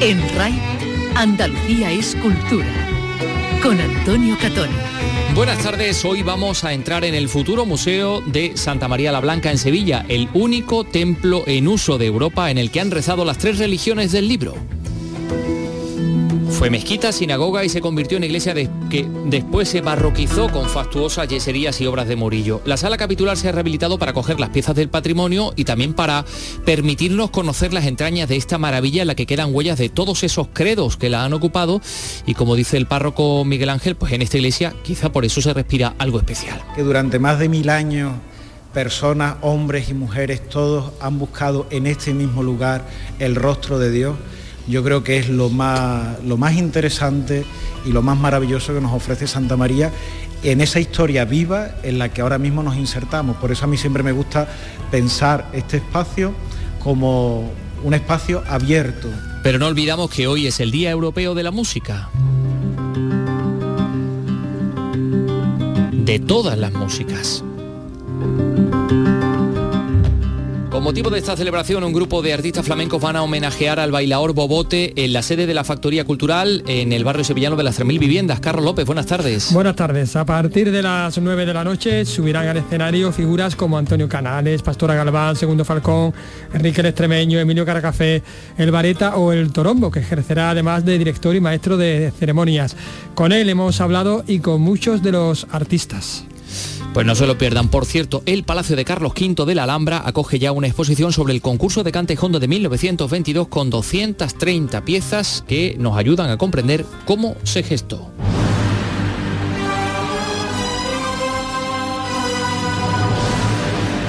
En RAI, Andalucía es cultura. Con Antonio Catón. Buenas tardes, hoy vamos a entrar en el futuro Museo de Santa María la Blanca en Sevilla, el único templo en uso de Europa en el que han rezado las tres religiones del libro. Fue mezquita, sinagoga y se convirtió en iglesia que después se barroquizó con fastuosas yeserías y obras de Morillo. La sala capitular se ha rehabilitado para coger las piezas del patrimonio y también para permitirnos conocer las entrañas de esta maravilla en la que quedan huellas de todos esos credos que la han ocupado y como dice el párroco Miguel Ángel, pues en esta iglesia quizá por eso se respira algo especial. Que durante más de mil años personas, hombres y mujeres, todos han buscado en este mismo lugar el rostro de Dios yo creo que es lo más, lo más interesante y lo más maravilloso que nos ofrece Santa María en esa historia viva en la que ahora mismo nos insertamos. Por eso a mí siempre me gusta pensar este espacio como un espacio abierto. Pero no olvidamos que hoy es el Día Europeo de la Música. De todas las músicas. Con motivo de esta celebración, un grupo de artistas flamencos van a homenajear al bailador Bobote en la sede de la Factoría Cultural en el barrio sevillano de las 3.000 viviendas. Carlos López, buenas tardes. Buenas tardes. A partir de las 9 de la noche subirán al escenario figuras como Antonio Canales, Pastora Galván, Segundo Falcón, Enrique el Extremeño, Emilio Caracafé, El Vareta o El Torombo, que ejercerá además de director y maestro de ceremonias. Con él hemos hablado y con muchos de los artistas. Pues no se lo pierdan. Por cierto, el Palacio de Carlos V de la Alhambra acoge ya una exposición sobre el concurso de cante hondo de 1922 con 230 piezas que nos ayudan a comprender cómo se gestó.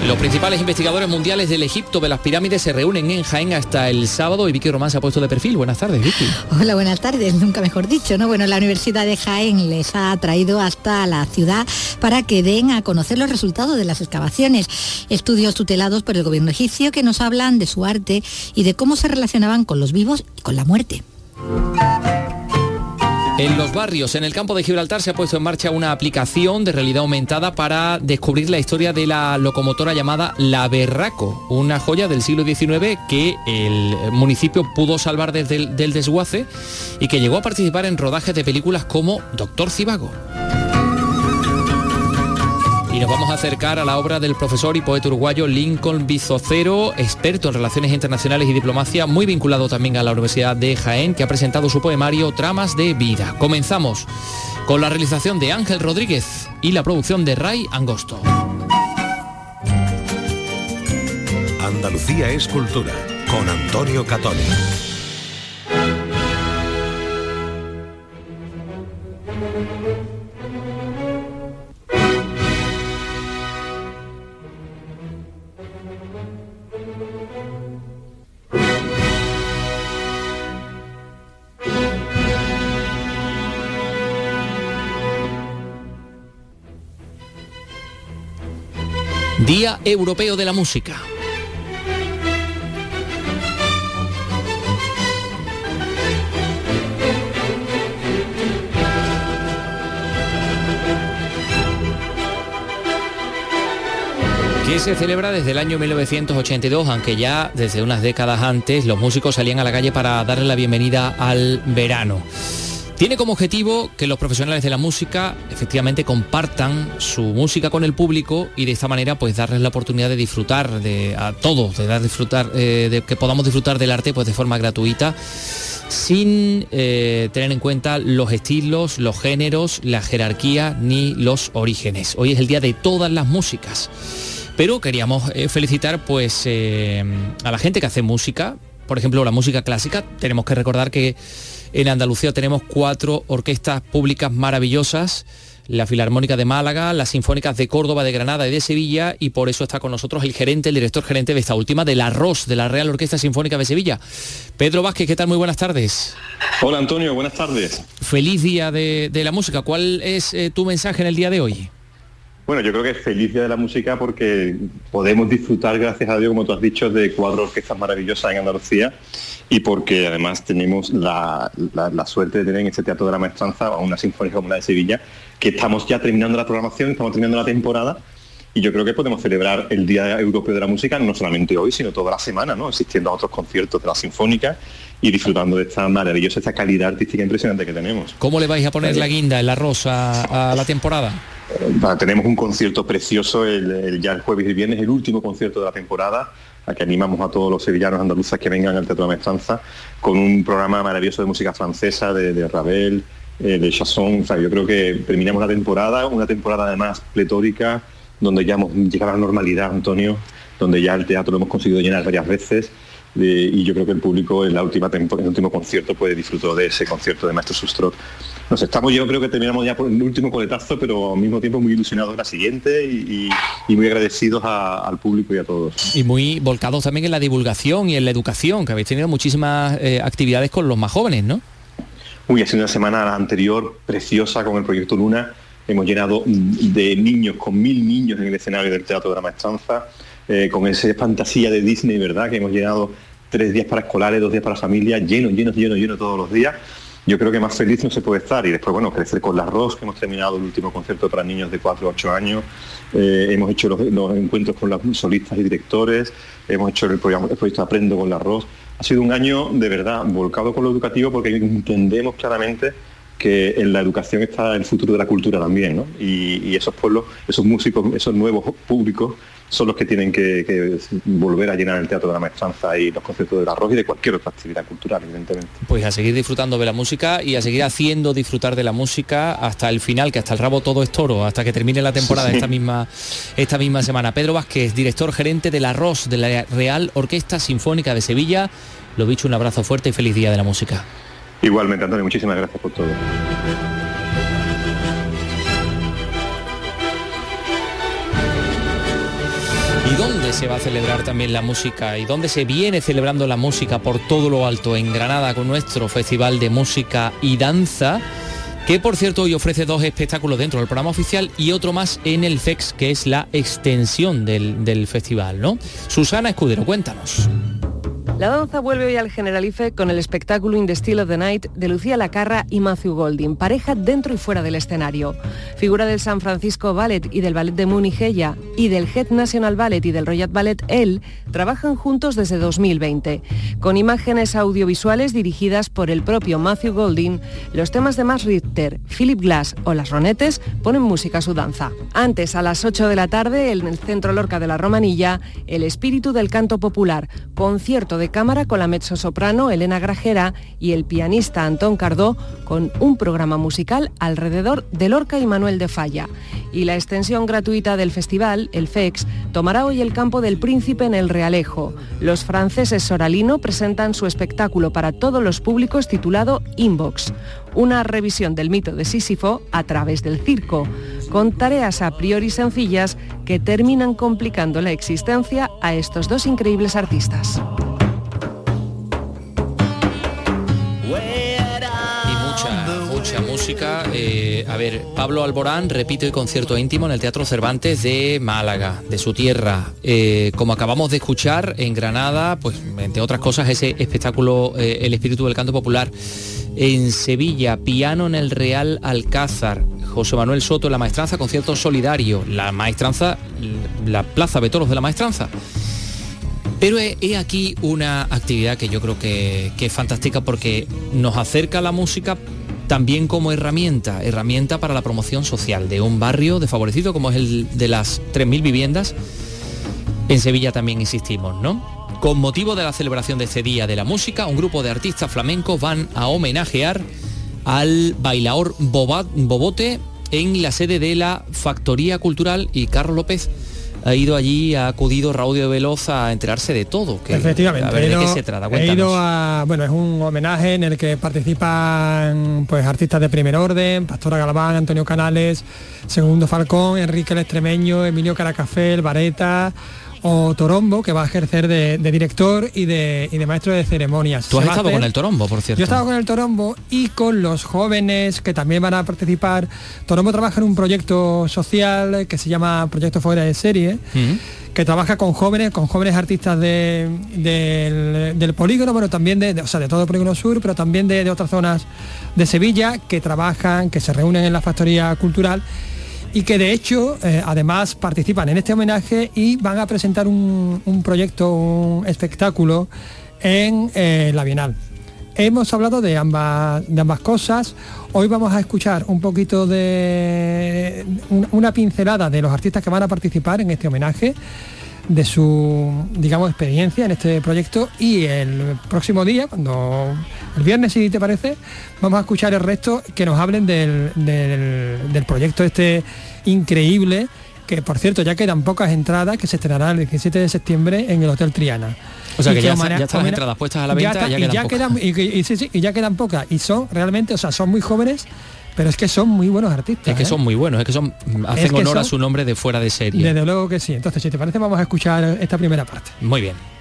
Los principales investigadores mundiales del Egipto de las pirámides se reúnen en Jaén hasta el sábado y Vicky Román se ha puesto de perfil. Buenas tardes, Vicky. Hola, buenas tardes, nunca mejor dicho, ¿no? Bueno, la Universidad de Jaén les ha traído hasta la ciudad para que den a conocer los resultados de las excavaciones. Estudios tutelados por el gobierno egipcio que nos hablan de su arte y de cómo se relacionaban con los vivos y con la muerte. En los barrios, en el campo de Gibraltar, se ha puesto en marcha una aplicación de realidad aumentada para descubrir la historia de la locomotora llamada La Berraco, una joya del siglo XIX que el municipio pudo salvar desde el, del desguace y que llegó a participar en rodajes de películas como Doctor Cibago. Y nos vamos a acercar a la obra del profesor y poeta uruguayo Lincoln Bizocero, experto en relaciones internacionales y diplomacia, muy vinculado también a la Universidad de Jaén, que ha presentado su poemario Tramas de Vida. Comenzamos con la realización de Ángel Rodríguez y la producción de Ray Angosto. Andalucía es cultura, con Antonio Catoni. Día Europeo de la Música. que se celebra desde el año 1982, aunque ya desde unas décadas antes los músicos salían a la calle para darle la bienvenida al verano. Tiene como objetivo que los profesionales de la música efectivamente compartan su música con el público y de esta manera pues darles la oportunidad de disfrutar de a todos, de dar disfrutar, eh, de que podamos disfrutar del arte pues de forma gratuita sin eh, tener en cuenta los estilos, los géneros, la jerarquía ni los orígenes. Hoy es el día de todas las músicas. Pero queríamos eh, felicitar pues a la gente que hace música, por ejemplo la música clásica. Tenemos que recordar que en Andalucía tenemos cuatro orquestas públicas maravillosas, la Filarmónica de Málaga, las Sinfónicas de Córdoba, de Granada y de Sevilla, y por eso está con nosotros el gerente, el director gerente de esta última, de la ROS, de la Real Orquesta Sinfónica de Sevilla. Pedro Vázquez, ¿qué tal? Muy buenas tardes. Hola Antonio, buenas tardes. Feliz día de, la música. ¿Cuál es eh, tu mensaje en el día de hoy? Bueno, yo creo que es feliz día de la música porque podemos disfrutar, gracias a Dios, como tú has dicho, de cuatro orquestas maravillosas en Andalucía y porque además tenemos la, suerte de tener en este Teatro de la Maestranza a una sinfónica como la de Sevilla, que estamos ya terminando la programación, estamos terminando la temporada y yo creo que podemos celebrar el Día Europeo de la Música no solamente hoy, sino toda la semana, ¿no? asistiendo a otros conciertos de la Sinfónica y disfrutando de esta maravillosa, esta calidad artística impresionante que tenemos. ¿Cómo le vais a poner la guinda, el arroz a, a la temporada? tenemos un concierto precioso el, ya el jueves y viernes, el último concierto de la temporada, a que animamos a todos los sevillanos andaluzas que vengan al Teatro de la con un programa maravilloso de música francesa, de, Ravel, eh, de Chasson. yo creo que terminamos la temporada, una temporada además pletórica, donde ya hemos llegado a la normalidad, Antonio, donde ya el teatro lo hemos conseguido llenar varias veces y yo creo que el público en la última en el último concierto puede disfrutar de ese concierto de Maestro Sustrot. Nos estamos, yo creo que terminamos ya por el último coletazo, pero al mismo tiempo muy ilusionados de la siguiente y, muy agradecidos al público y a todos. Y muy volcados también en la divulgación y en la educación, que habéis tenido muchísimas eh, actividades con los más jóvenes, ¿no? Uy, ha sido una semana anterior preciosa con el proyecto Luna. Hemos llenado de niños, con mil niños en el escenario del Teatro de la Maestranza eh, con esa fantasía de Disney, ¿verdad? Que hemos llenado tres días para escolares, dos días para familia, lleno, lleno, lleno, lleno todos los días. Yo creo que más feliz no se puede estar. Y después, bueno, crecer con la ROS, que hemos terminado el último concierto para niños de 4 a 8 años. Eh, hemos hecho los, encuentros con los solistas y directores. Hemos hecho el, programa, el proyecto Aprendo con la ROS. Ha sido un año de verdad volcado con lo educativo porque entendemos claramente que en la educación está el futuro de la cultura también, ¿no? y, esos pueblos, esos músicos, esos nuevos públicos son los que tienen que, volver a llenar el teatro de la maestranza y los conciertos del arroz y de cualquier otra actividad cultural, evidentemente. Pues a seguir disfrutando de la música y a seguir haciendo disfrutar de la música hasta el final, que hasta el rabo todo es toro, hasta que termine la temporada esta misma esta misma semana. Pedro Vázquez, director gerente del arroz de la Real Orquesta Sinfónica de Sevilla. Lo dicho, un abrazo fuerte y feliz día de la música. Igualmente, Antonio, muchísimas gracias por todo. ¿Y dónde se va a celebrar también la música? ¿Y dónde se viene celebrando la música por todo lo alto en Granada con nuestro Festival de Música y Danza? Que por cierto hoy ofrece dos espectáculos dentro del programa oficial y otro más en el FEX, que es la extensión del, festival, ¿no? Susana Escudero, cuéntanos. La danza vuelve hoy al Generalife con el espectáculo In the Still of the Night de Lucía Lacarra y Matthew Golding, pareja dentro y fuera del escenario. Figura del San Francisco Ballet y del Ballet de Múnich ella y del Het National Ballet y del Royal Ballet él trabajan juntos desde 2020. Con imágenes audiovisuales dirigidas por el propio Matthew Golding, los temas de Max Richter, Philip Glass o Las Ronettes ponen música a su danza. Antes, a las 8 de la tarde, en el Centro Lorca de la Romanilla, El Espíritu del Canto Popular, concierto de cámara con la mezzosoprano Elena Grajera y el pianista Antón Cardó con un programa musical alrededor de Lorca y Manuel de Falla. Y la extensión gratuita del festival, el FEX, tomará hoy el campo del Príncipe en el Realejo. Los franceses Soralino presentan su espectáculo para todos los públicos titulado Inbox, una revisión del mito de Sísifo a través del circo, con tareas a priori sencillas que terminan complicando la existencia a estos dos increíbles artistas. Eh, a ver, Pablo Alborán repite el concierto íntimo en el Teatro Cervantes de Málaga, de su tierra. Eh, como acabamos de escuchar en Granada, pues entre otras cosas ese espectáculo eh, El Espíritu del Canto Popular. En Sevilla, piano en el Real Alcázar. José Manuel Soto la maestranza, concierto solidario. La maestranza, la Plaza Betoros de la Maestranza. Pero he, aquí una actividad que yo creo que, que, es fantástica porque nos acerca a la música, también como herramienta, herramienta para la promoción social de un barrio desfavorecido como es el de las 3.000 viviendas. En Sevilla también insistimos, ¿no? Con motivo de la celebración de este Día de la Música, un grupo de artistas flamencos van a homenajear al bailador Bobote en la sede de la Factoría Cultural y Carlos López ha ido allí, ha acudido de Veloz a enterarse de todo. Que, Efectivamente. A ver, ¿de qué se trata? He ido a, bueno, es un homenaje en el que participan pues artistas de primer orden, Pastora Galván, Antonio Canales, Segundo Falcón, Enrique el Extremeño, Emilio Caracafé, El Vareta, o Torombo, que va a ejercer de, director y de, y de, maestro de ceremonias. Tú has estado con el Torombo, por cierto. Yo he estado con el Torombo y con los jóvenes que también van a participar. Torombo trabaja en un proyecto social que se llama Proyecto Fuera de Serie. que trabaja con jóvenes, con jóvenes artistas del, polígono, pero también de, o sea, de todo el polígono sur, pero también de, de otras zonas de Sevilla, que trabajan, que se reúnen en la factoría cultural y que de hecho eh, además participan en este homenaje y van a presentar un, un proyecto, un espectáculo en eh, la Bienal. Hemos hablado de ambas, de ambas cosas. Hoy vamos a escuchar un poquito de un- una pincelada de los artistas que van a participar en este homenaje de su, digamos, experiencia en este proyecto y el próximo día, cuando el viernes, si te parece, vamos a escuchar el resto que nos hablen del, del- del proyecto este increíble, que por cierto ya quedan pocas entradas, que se estrenará el 17 de septiembre en el Hotel Triana. O sea Y que ya, ya están las homene- entradas puestas a la venta, ya, y quedan ya pocas. quedan y, y- y sí, sí, y ya quedan pocas y son realmente o sea son muy jóvenes pero es que son muy buenos artistas Es que ¿eh? son muy buenos, es que son hacen que honor a su nombre de fuera de serie. desde luego que sí entonces si te parece vamos a escuchar esta primera parte Muy bien.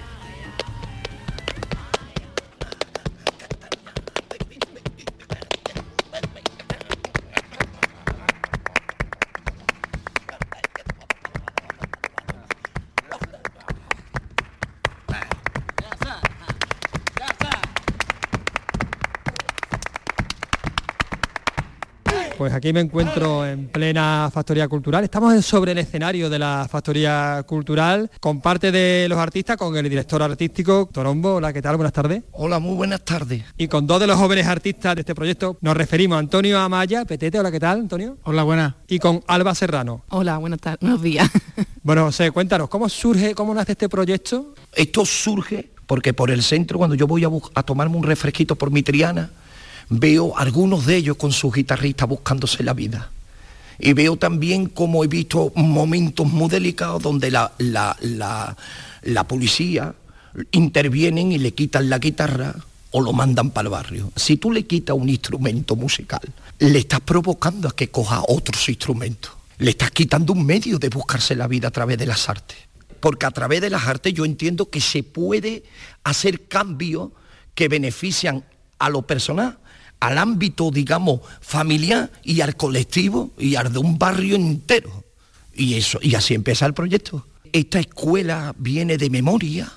Aquí me encuentro en plena factoría cultural. Estamos sobre el escenario de la factoría cultural con parte de los artistas, con el director artístico Torombo. Hola, ¿qué tal? Buenas tardes. Hola, muy buenas tardes. Y con dos de los jóvenes artistas de este proyecto nos referimos a Antonio Amaya, Petete. Hola, ¿qué tal, Antonio? Hola, buenas. Y con Alba Serrano. Hola, buenas tardes. Buenos días. Bueno, José, cuéntanos, ¿cómo surge, cómo nace este proyecto? Esto surge porque por el centro, cuando yo voy a, a tomarme un refresquito por mi triana, veo algunos de ellos con sus guitarristas buscándose la vida. Y veo también como he visto momentos muy delicados donde la, la- la- la policía intervienen y le quitan la guitarra o lo mandan para el barrio. Si tú le quitas un instrumento musical, le estás provocando a que coja otros instrumentos. Le estás quitando un medio de buscarse la vida a través de las artes. Porque a través de las artes yo entiendo que se puede hacer cambios que benefician a lo personal, al ámbito, digamos, familiar y al colectivo y al de un barrio entero. Y eso, y así empieza el proyecto. Esta escuela viene de memoria,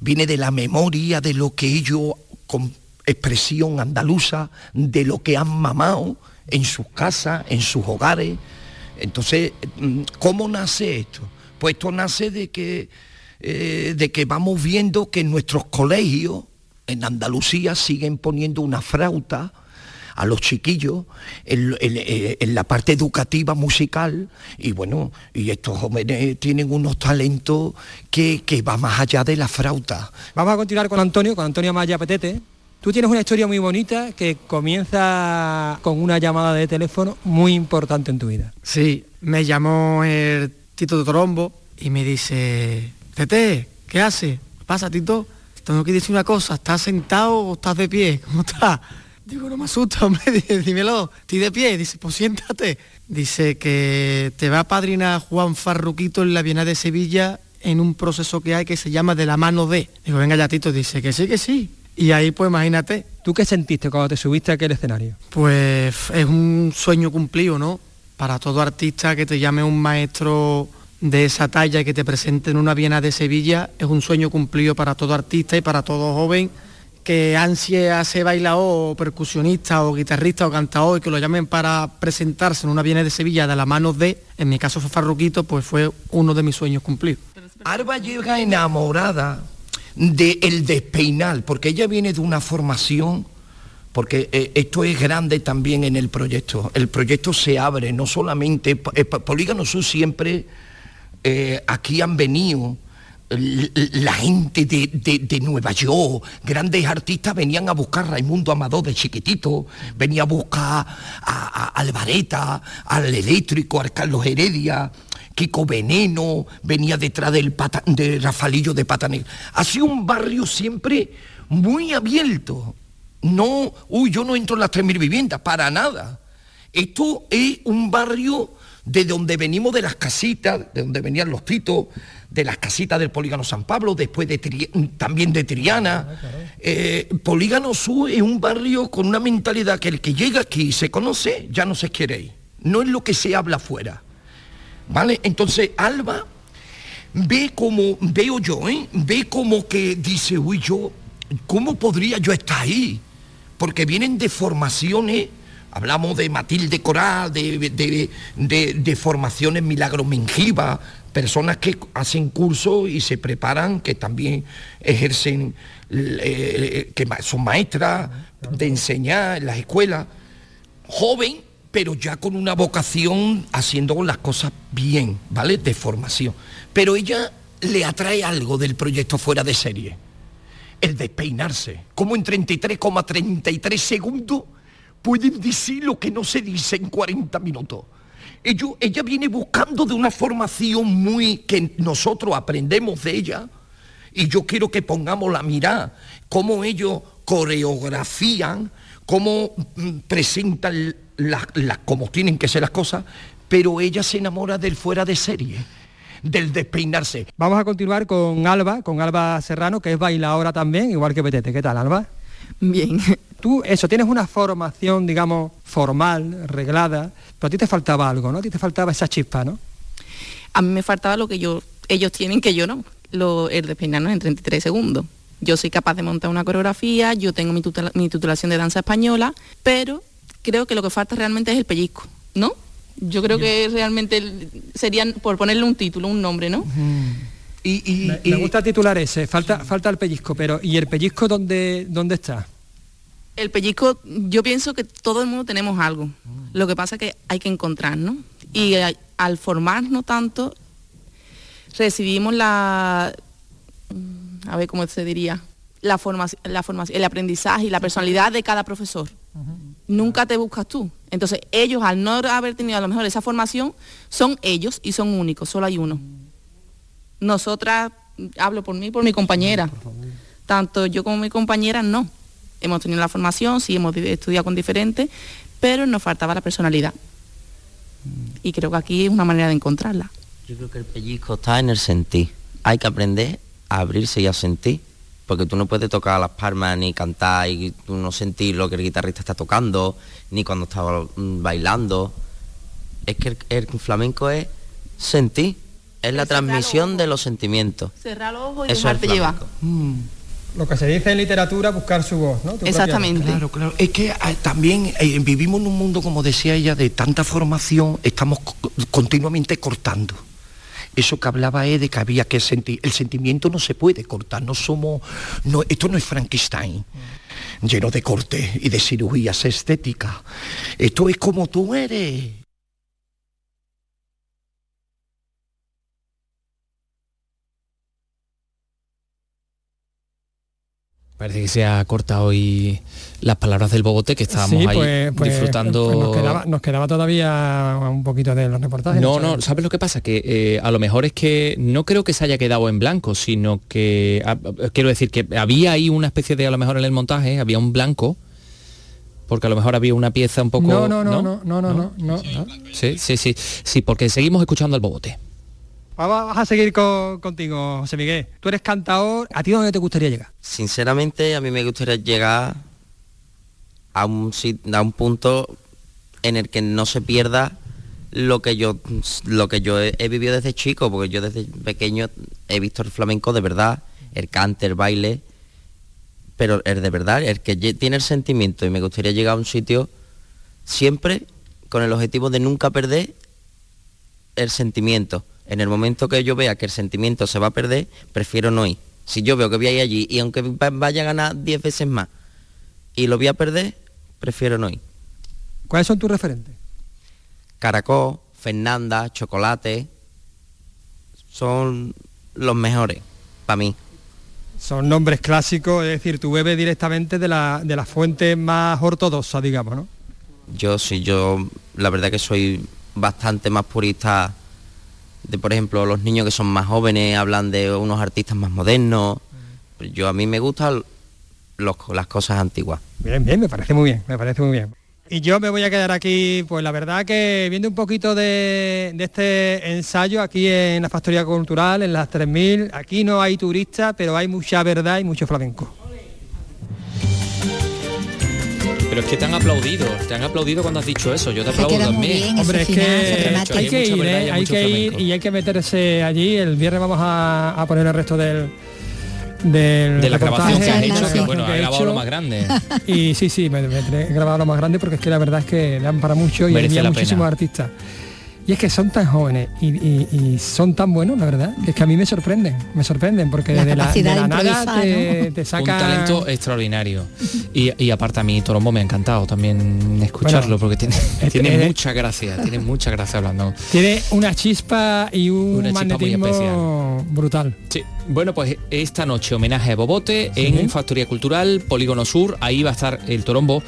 viene de la memoria de lo que ellos, con expresión andaluza, de lo que han mamado en sus casas, en sus hogares. Entonces, mm, ¿cómo nace esto? Pues esto nace de que, eh, de que vamos viendo que en nuestros colegios, en Andalucía, siguen poniendo una flauta a los chiquillos en, en- la parte educativa musical y bueno, y estos jóvenes tienen unos talentos que, que va más allá de la flauta. Vamos a continuar con Antonio, con Antonio Amaya Petete. Tú tienes una historia muy bonita que comienza con una llamada de teléfono muy importante en tu vida. Sí, me llamó el Tito de Torombo y me dice, Tete, ¿qué hace? ¿Qué pasa, Tito? Tengo que decir una cosa, ¿estás sentado o estás de pie? ¿Cómo estás? Digo, no me asusta, hombre, dímelo, estoy de pie. Dice, pues siéntate. Dice que te va a padrinar Juan Farruquito en la Bienal de Sevilla en un proceso que hay que se llama de la mano de. Digo, venga ya, Tito, dice que sí, que sí. Y ahí, pues imagínate, ¿Tú qué sentiste cuando te subiste a aquel escenario? pues es un sueño cumplido, ¿no? Para todo artista que te llame un maestro de esa talla que te presente en una Viena de Sevilla, es un sueño cumplido para todo artista y para todo joven que ansie a ser bailador o percusionista o guitarrista o cantador y que lo llamen para presentarse en una Viena de Sevilla de la mano de, en mi caso fue Farruquito, pues fue uno de mis sueños cumplidos. Arba llega enamorada del despeinal, porque ella viene de una formación, porque eh, esto es grande también en el proyecto. El proyecto se abre, no solamente, Polígono Sur siempre, eh, aquí han venido la gente de, de- de Nueva York, grandes artistas venían a buscar a Raimundo Amador de chiquitito, venía a buscar a, a- al Eléctrico, al Carlos Heredia, Kiko Veneno, venía detrás del de Rafalillo de Patané. Ha sido un barrio siempre muy abierto. No, uy, yo no entro en las 3.000 viviendas, para nada. Esto es un barrio de donde venimos de las casitas, de donde venían los titos, de las casitas del Polígono San Pablo, después de Tri- también de Triana. Eh, Polígono Sur es un barrio con una mentalidad que el que llega aquí y se conoce, ya no se quiere ir. No es lo que se habla afuera. ¿Vale? Entonces, Alba ve como, veo yo, ¿eh? ve como que dice, uy, yo, ¿cómo podría yo estar ahí? Porque vienen de formaciones Hablamos de Matilde Coral, de, de, de, formaciones Milagros Mengiva, personas que hacen cursos y se preparan, que también ejercen, eh, que son maestras de enseñar en las escuelas, joven, pero ya con una vocación haciendo las cosas bien, ¿vale? De formación. Pero ella le atrae algo del proyecto fuera de serie. El despeinarse. Como en 33,33 segundos pueden decir lo que no se dice en 40 minutos. Ello, ella viene buscando de una formación muy que nosotros aprendemos de ella y yo quiero que pongamos la mirada, cómo ellos coreografían, cómo mm, presentan las, como tienen que ser las cosas, pero ella se enamora del fuera de serie del despeinarse. Vamos a continuar con Alba, con Alba Serrano, que es bailadora también, igual que Betete. ¿Qué tal, Alba? Bien. Tú, eso, tienes una formación, digamos, formal, reglada, pero a ti te faltaba algo, ¿no? A ti te faltaba esa chispa, ¿no? A mí me faltaba lo que yo, ellos tienen que yo no, lo, el despeinarnos en 33 segundos. Yo soy capaz de montar una coreografía, yo tengo mi, mi titulación de danza española, pero creo que lo que falta realmente es el pellizco, ¿no? Yo creo que realmente serían, por ponerle un título, un nombre, ¿no? Y, me, gusta titular ese, falta, falta el pellizco, pero ¿y el pellizco dónde, dónde está? El pellizco, yo pienso que todo el mundo tenemos algo. Lo que pasa es que hay que encontrar, ¿no? Y al formarnos tanto, recibimos la, a ver cómo se diría, la formación, la formación, el aprendizaje y la personalidad de cada profesor. Nunca te buscas tú. Entonces ellos, al no haber tenido a lo mejor esa formación, son ellos y son únicos, solo hay uno. Nosotras, hablo por mí, por mi compañera, tanto yo como mi compañera no. Hemos tenido la formación, sí hemos estudiado con diferentes, pero nos faltaba la personalidad. Y creo que aquí es una manera de encontrarla. Yo creo que el pellizco está en el sentir. Hay que aprender a abrirse y a sentir porque tú no puedes tocar las palmas ni cantar y tú no sentir lo que el guitarrista está tocando, ni cuando está mm, bailando. Es que el, flamenco es sentir, es la transmisión de los sentimientos. Cerrar los ojos y dejarte llevar. Mm. Lo que se dice en literatura, buscar su voz, ¿no? Exactamente. Claro, claro. Es que ah, también eh, vivimos en un mundo, como decía ella, de tanta formación, estamos continuamente cortando eso que hablaba es de que había que sentir, el sentimiento no se puede cortar, no somos, no, esto no es Frankenstein lleno de cortes y de cirugías estéticas. Esto es como tú eres. Parece que se ha cortado hoy las palabras del Bogote que estábamos ahí pues, pues, disfrutando. Pues nos, quedaba, todavía un poquito de los reportajes. No, no, ¿sabes lo que pasa? Que eh, a lo mejor es que no creo que se haya quedado en blanco, sino que ah, quiero decir que había ahí una especie de, a lo mejor en el montaje, había un blanco porque a lo mejor había una pieza un poco. No, no, no, no, no, no, no. no, Sí, sí, sí, sí, porque seguimos escuchando al Bogote. Vamos a seguir contigo, José Miguel. Tú eres cantador, ¿a ti dónde te gustaría llegar? Sinceramente, a mí me gustaría llegar a un, a un punto en el que no se pierda lo que yo lo que yo he, vivido desde chico, porque yo desde pequeño he visto el flamenco de verdad, el cante, el baile, pero el de verdad, el que tiene el sentimiento y me gustaría llegar a un sitio siempre con el objetivo de nunca perder el sentimiento en el momento que yo vea que el sentimiento se va a perder, prefiero no ir. Si yo veo que voy a ir allí y aunque vaya a ganar 10 veces más y lo voy a perder, prefiero no ir. ¿Cuáles son tus referentes? Caracol, Fernanda, Chocolate, son los mejores para mí. Son nombres clásicos, es decir, tú bebes directamente de la, de la fuente más ortodoxa, digamos, ¿no? Yo sí, yo la verdad que soy bastante más purista de por ejemplo los niños que son más jóvenes hablan de unos artistas más modernos. Yo a mí me gustan las cosas antiguas. Bien, bien, me parece muy bien, me parece muy bien. Y yo me voy a quedar aquí, pues la verdad que viendo un poquito de, de, este ensayo aquí en la Factoría Cultural, en las 3000, aquí no hay turistas, pero hay mucha verdad y mucho flamenco. Pero es que te han aplaudido, te han aplaudido cuando has dicho eso, yo te aplaudo también. Hombre, es que hay que ir, ¿eh? hay que ir y hay que meterse allí. El viernes vamos a, poner el resto del, del de la grabación que has hecho, que bueno, grabación ha he grabado lo más grande. Y sí, sí, me, me he grabado lo más grande porque es que la verdad es que dan para mucho y Merece había muchísimos artistas. Y es que son tan jóvenes y, y- y son tan buenos, la verdad, que es que a mí me sorprenden, me sorprenden, porque La de la, de la nada te, ¿no? te Un talento extraordinario. Y, y aparte a mí Torombo me ha encantado también escucharlo Bueno, porque tiene, este- tiene eh, mucha gracia, tiene mucha gracia hablando. Tiene una chispa y un Una chispa muy magnetismo brutal. Sí, bueno, pues esta noche homenaje a Bobote en Factoría Cultural, Polígono Sur, ahí va a estar el Torombo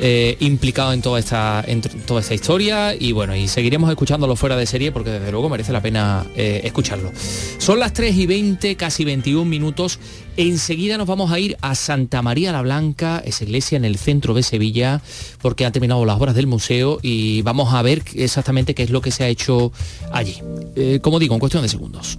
eh, implicado en toda esta en toda esta historia y bueno, y seguiremos escuchándolo fuera de serie porque desde luego merece la pena eh, escucharlo. Son las 3 y 20, casi 21 minutos. Enseguida nos vamos a ir a Santa María la Blanca, esa iglesia en el centro de Sevilla, porque han terminado las obras del museo y vamos a ver exactamente qué es lo que se ha hecho allí. Eh, como digo, en cuestión de segundos.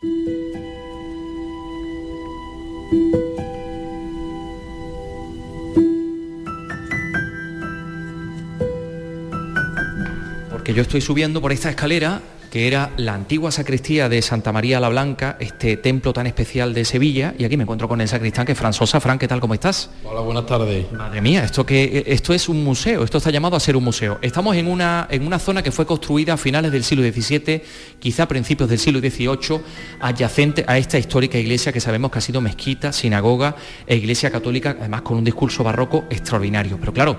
Porque yo estoy subiendo por esta escalera que era la antigua sacristía de Santa María la Blanca, este templo tan especial de Sevilla, y aquí me encuentro con el sacristán que es Fran Sosa. Fran, ¿qué tal? ¿Cómo estás? Hola, buenas tardes. Madre mía, esto que esto es un museo, esto está llamado a ser un museo. Estamos en una, en una zona que fue construida a finales del siglo XVII, quizá a principios del siglo XVIII, adyacente a esta histórica iglesia que sabemos que ha sido mezquita, sinagoga e iglesia católica, además con un discurso barroco extraordinario. Pero claro,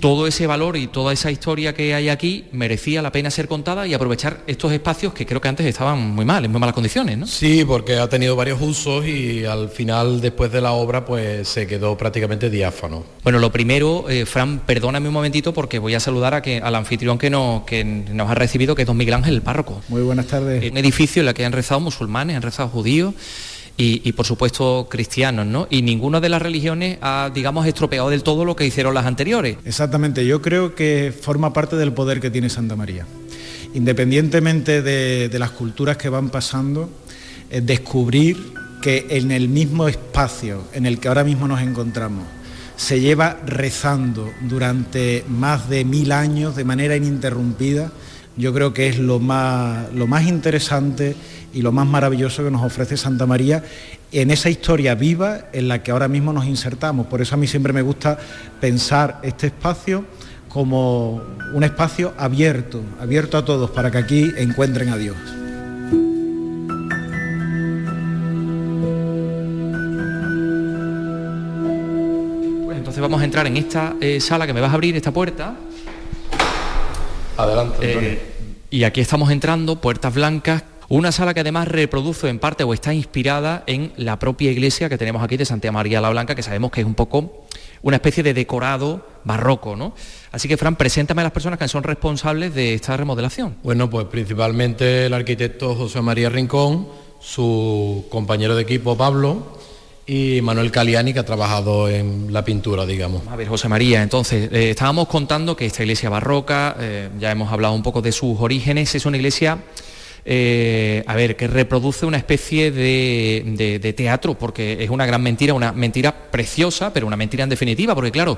todo ese valor y toda esa historia que hay aquí merecía la pena ser contada y aprovechar estos espacios que creo que antes estaban muy mal, en muy malas condiciones, ¿no? Sí, porque ha tenido varios usos y al final, después de la obra, pues se quedó prácticamente diáfano. Bueno, lo primero, eh, Fran, perdóname un momentito porque voy a saludar a que, al anfitrión que, no- que nos ha recibido, que es don Miguel Ángel, el párroco. Muy buenas tardes. Un edificio en el que han rezado musulmanes, han rezado judíos y, por supuesto cristianos, ¿no? Y ninguna de las religiones ha, digamos, estropeado del todo lo que hicieron las anteriores. Exactamente, yo creo que forma parte del poder que tiene Santa María. Independientemente de, las culturas que van pasando, descubrir que en el mismo espacio en el que ahora mismo nos encontramos se lleva rezando durante más de mil años de manera ininterrumpida, yo creo que es lo más, lo más interesante y lo más maravilloso que nos ofrece Santa María en esa historia viva en la que ahora mismo nos insertamos. Por eso a mí siempre me gusta pensar este espacio como un espacio abierto, abierto a todos, para que aquí encuentren a Dios. Pues entonces vamos a entrar en esta eh, sala que me vas a abrir, esta puerta. Adelante, Antonio. Eh, y aquí estamos entrando, puertas blancas, una sala que además reproduce en parte o está inspirada en la propia iglesia que tenemos aquí de Santa María la Blanca, que sabemos que es un poco una especie de decorado barroco, ¿no? Así que, Fran, preséntame a las personas que son responsables de esta remodelación. Bueno, pues principalmente el arquitecto José María Rincón, su compañero de equipo Pablo y Manuel Caliani, que ha trabajado en la pintura, digamos. A ver, José María, entonces, eh, estábamos contando que esta iglesia barroca, eh, ya hemos hablado un poco de sus orígenes, es una iglesia eh, a ver, que reproduce una especie de, de, de, teatro, porque es una gran mentira, una mentira preciosa, pero una mentira en definitiva, porque claro,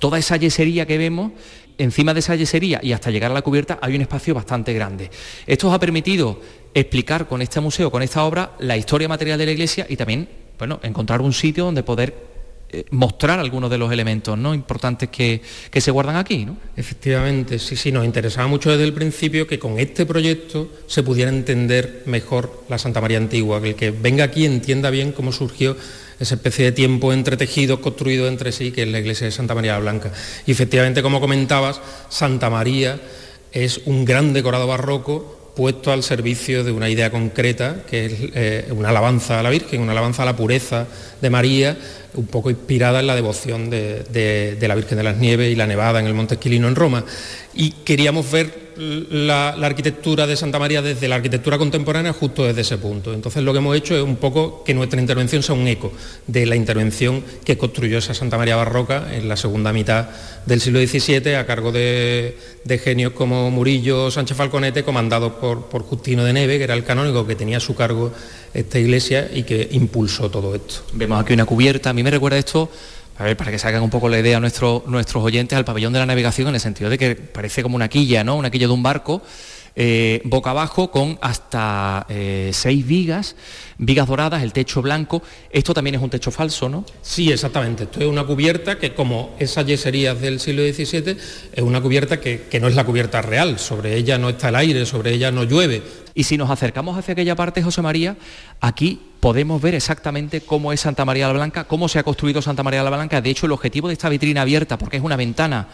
toda esa yesería que vemos, encima de esa yesería y hasta llegar a la cubierta hay un espacio bastante grande. Esto os ha permitido explicar con este museo, con esta obra, la historia material de la iglesia y también, bueno, encontrar un sitio donde poder eh, mostrar algunos de los elementos ¿no? importantes que, que, se guardan aquí. ¿no? Efectivamente, sí, sí, nos interesaba mucho desde el principio que con este proyecto se pudiera entender mejor la Santa María Antigua, que el que venga aquí entienda bien cómo surgió esa especie de tiempo entre tejidos construidos entre sí, que es la iglesia de Santa María la Blanca. Y efectivamente, como comentabas, Santa María es un gran decorado barroco puesto al servicio de una idea concreta, que es eh, una alabanza a la Virgen, una alabanza a la pureza de María, un poco inspirada en la devoción de, de, de, la Virgen de las Nieves y la Nevada en el Monte Esquilino en Roma. Y queríamos ver la, arquitectura de Santa María desde la arquitectura contemporánea justo desde ese punto. Entonces lo que hemos hecho es un poco que nuestra intervención sea un eco de la intervención que construyó esa Santa María barroca en la segunda mitad del siglo XVII a cargo de, de genios como Murillo Sánchez Falconete, comandados por, por Justino de Neve, que era el canónigo que tenía a su cargo esta iglesia y que impulsó todo esto. Vemos aquí una cubierta, a mí me recuerda esto a ver, para que se hagan un poco la idea a nuestros oyentes, al pabellón de la navegación en el sentido de que parece como una quilla, ¿no? Una quilla de un barco, eh, boca abajo con hasta eh, seis vigas, vigas doradas, el techo blanco. Esto también es un techo falso, ¿no? Sí, exactamente. Esto es una cubierta que, como esas yeserías del siglo XVII, es una cubierta que, que no es la cubierta real. Sobre ella no está el aire, sobre ella no llueve. Y si nos acercamos hacia aquella parte, José María, aquí podemos ver exactamente cómo es Santa María la Blanca, cómo se ha construido Santa María la Blanca. De hecho, el objetivo de esta vitrina abierta, porque es una ventana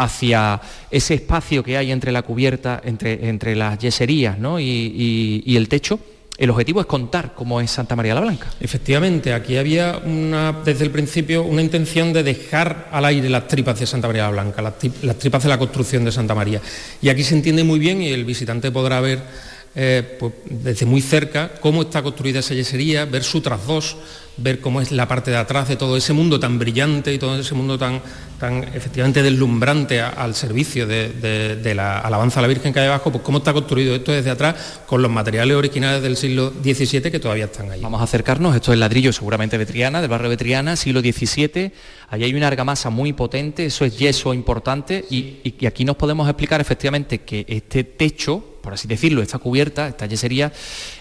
hacia ese espacio que hay entre la cubierta, entre, entre las yeserías ¿no? y, el techo, el objetivo es contar cómo es Santa María la Blanca. Efectivamente, aquí había una, desde el principio una intención de dejar al aire las tripas de Santa María la Blanca, las, tripas de la construcción de Santa María. Y aquí se entiende muy bien y el visitante podrá ver eh, pues, desde muy cerca cómo está construida esa yesería, ver su trasdos, ver cómo es la parte de atrás de todo ese mundo tan brillante y todo ese mundo tan, tan efectivamente deslumbrante al servicio de, la alabanza a la Virgen que hay abajo, pues cómo está construido esto desde atrás con los materiales originales del siglo XVII que todavía están ahí. Vamos a acercarnos, esto es ladrillo seguramente de Triana, del barrio de Triana, siglo XVII, ahí hay una argamasa muy potente, eso es yeso importante y, y aquí nos podemos explicar efectivamente que este techo por así decirlo, esta cubierta, esta yesería,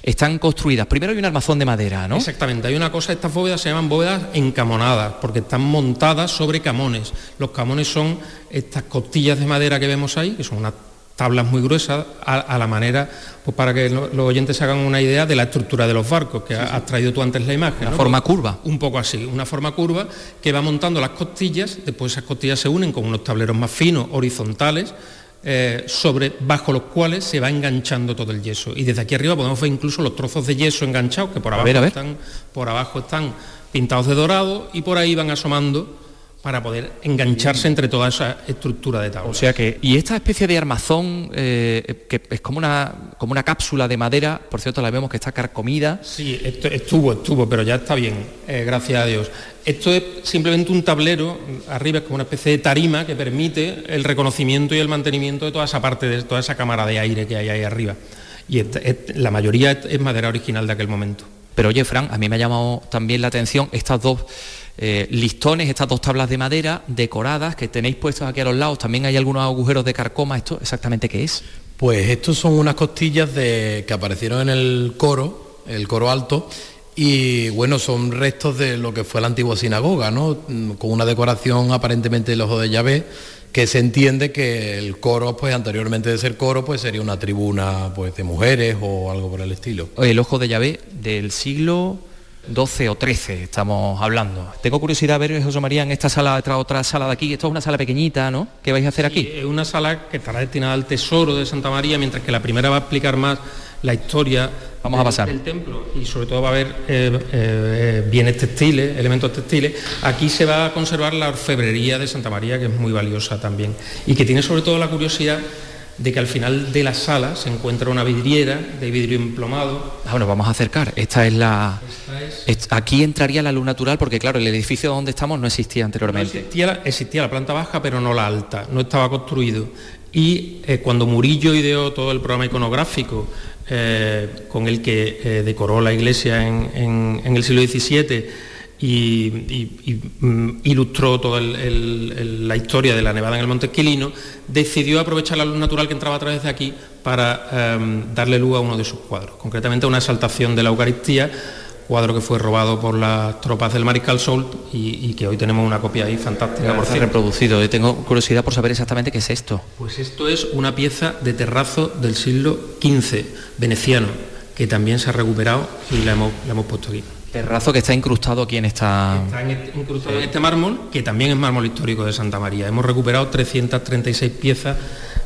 están construidas. Primero hay un armazón de madera, ¿no? Exactamente, hay una cosa, estas bóvedas se llaman bóvedas encamonadas, porque están montadas sobre camones. Los camones son estas costillas de madera que vemos ahí, que son unas tablas muy gruesas, a, la manera, pues para que los oyentes se hagan una idea de la estructura de los barcos, que has traído tú antes la imagen. Una forma curva. Un poco así, una forma curva que va montando las costillas, después esas costillas se unen con unos tableros más finos, horizontales, eh, sobre, bajo los cuales se va enganchando todo el yeso. Y desde aquí arriba podemos ver incluso los trozos de yeso enganchados, que por abajo, Están, por abajo están pintados de dorado y por ahí van asomando para poder engancharse entre toda esa estructura de tabla. O sea que, y esta especie de armazón, eh, que es como una, como una cápsula de madera, por cierto la vemos que está carcomida. Sí, esto, estuvo, estuvo, pero ya está bien, eh, gracias a Dios. Esto es simplemente un tablero, arriba es como una especie de tarima que permite el reconocimiento y el mantenimiento de toda esa parte, de toda esa cámara de aire que hay ahí arriba. Y la mayoría es madera original de aquel momento. Pero oye, Fran, a mí me ha llamado también la atención estas dos eh, listones, estas dos tablas de madera decoradas que tenéis puestos aquí a los lados. También hay algunos agujeros de carcoma. ¿Esto exactamente qué es? Pues estos son unas costillas de, que aparecieron en el coro, el coro alto, y bueno, son restos de lo que fue la antigua sinagoga, ¿no? Con una decoración aparentemente del ojo de llave, que se entiende que el coro, pues anteriormente de ser coro, pues sería una tribuna pues de mujeres o algo por el estilo. El ojo de llave del siglo 12 o 13 estamos hablando. Tengo curiosidad de ver, José María, en esta sala, otra, otra sala de aquí. Esto es una sala pequeñita, ¿no? ¿Qué vais a hacer aquí? Es una sala que estará destinada al tesoro de Santa María, mientras que la primera va a explicar más la historia Vamos a pasar. del templo y sobre todo va a haber eh, eh, bienes textiles, elementos textiles. Aquí se va a conservar la orfebrería de Santa María, que es muy valiosa también, y que tiene sobre todo la curiosidad de que al final de la sala se encuentra una vidriera de vidrio emplomado. Ah, bueno, vamos a acercar. Esta es la... Aquí entraría la luz natural porque, claro, el edificio donde estamos no existía anteriormente. existía, la planta baja, pero no la alta, no estaba construido. Y eh, cuando Murillo ideó todo el programa iconográfico eh, con el que eh, decoró la iglesia en, en el siglo XVII, y, mm, ilustró toda la historia de la nevada en el Monte Esquilino, decidió aprovechar la luz natural que entraba a través de aquí para em, darle luz a uno de sus cuadros, concretamente una exaltación de la Eucaristía, cuadro que fue robado por las tropas del Mariscal Soult y, que hoy tenemos una copia ahí fantástica. Por ser reproducido. Yo tengo curiosidad por saber exactamente qué es esto. Pues esto es una pieza de terrazo del siglo XV, veneciano, que también se ha recuperado y la hemos puesto aquí. Terrazo que está incrustado aquí en esta... Está este, incrustado en este mármol, que también es mármol histórico de Santa María. Hemos recuperado 336 piezas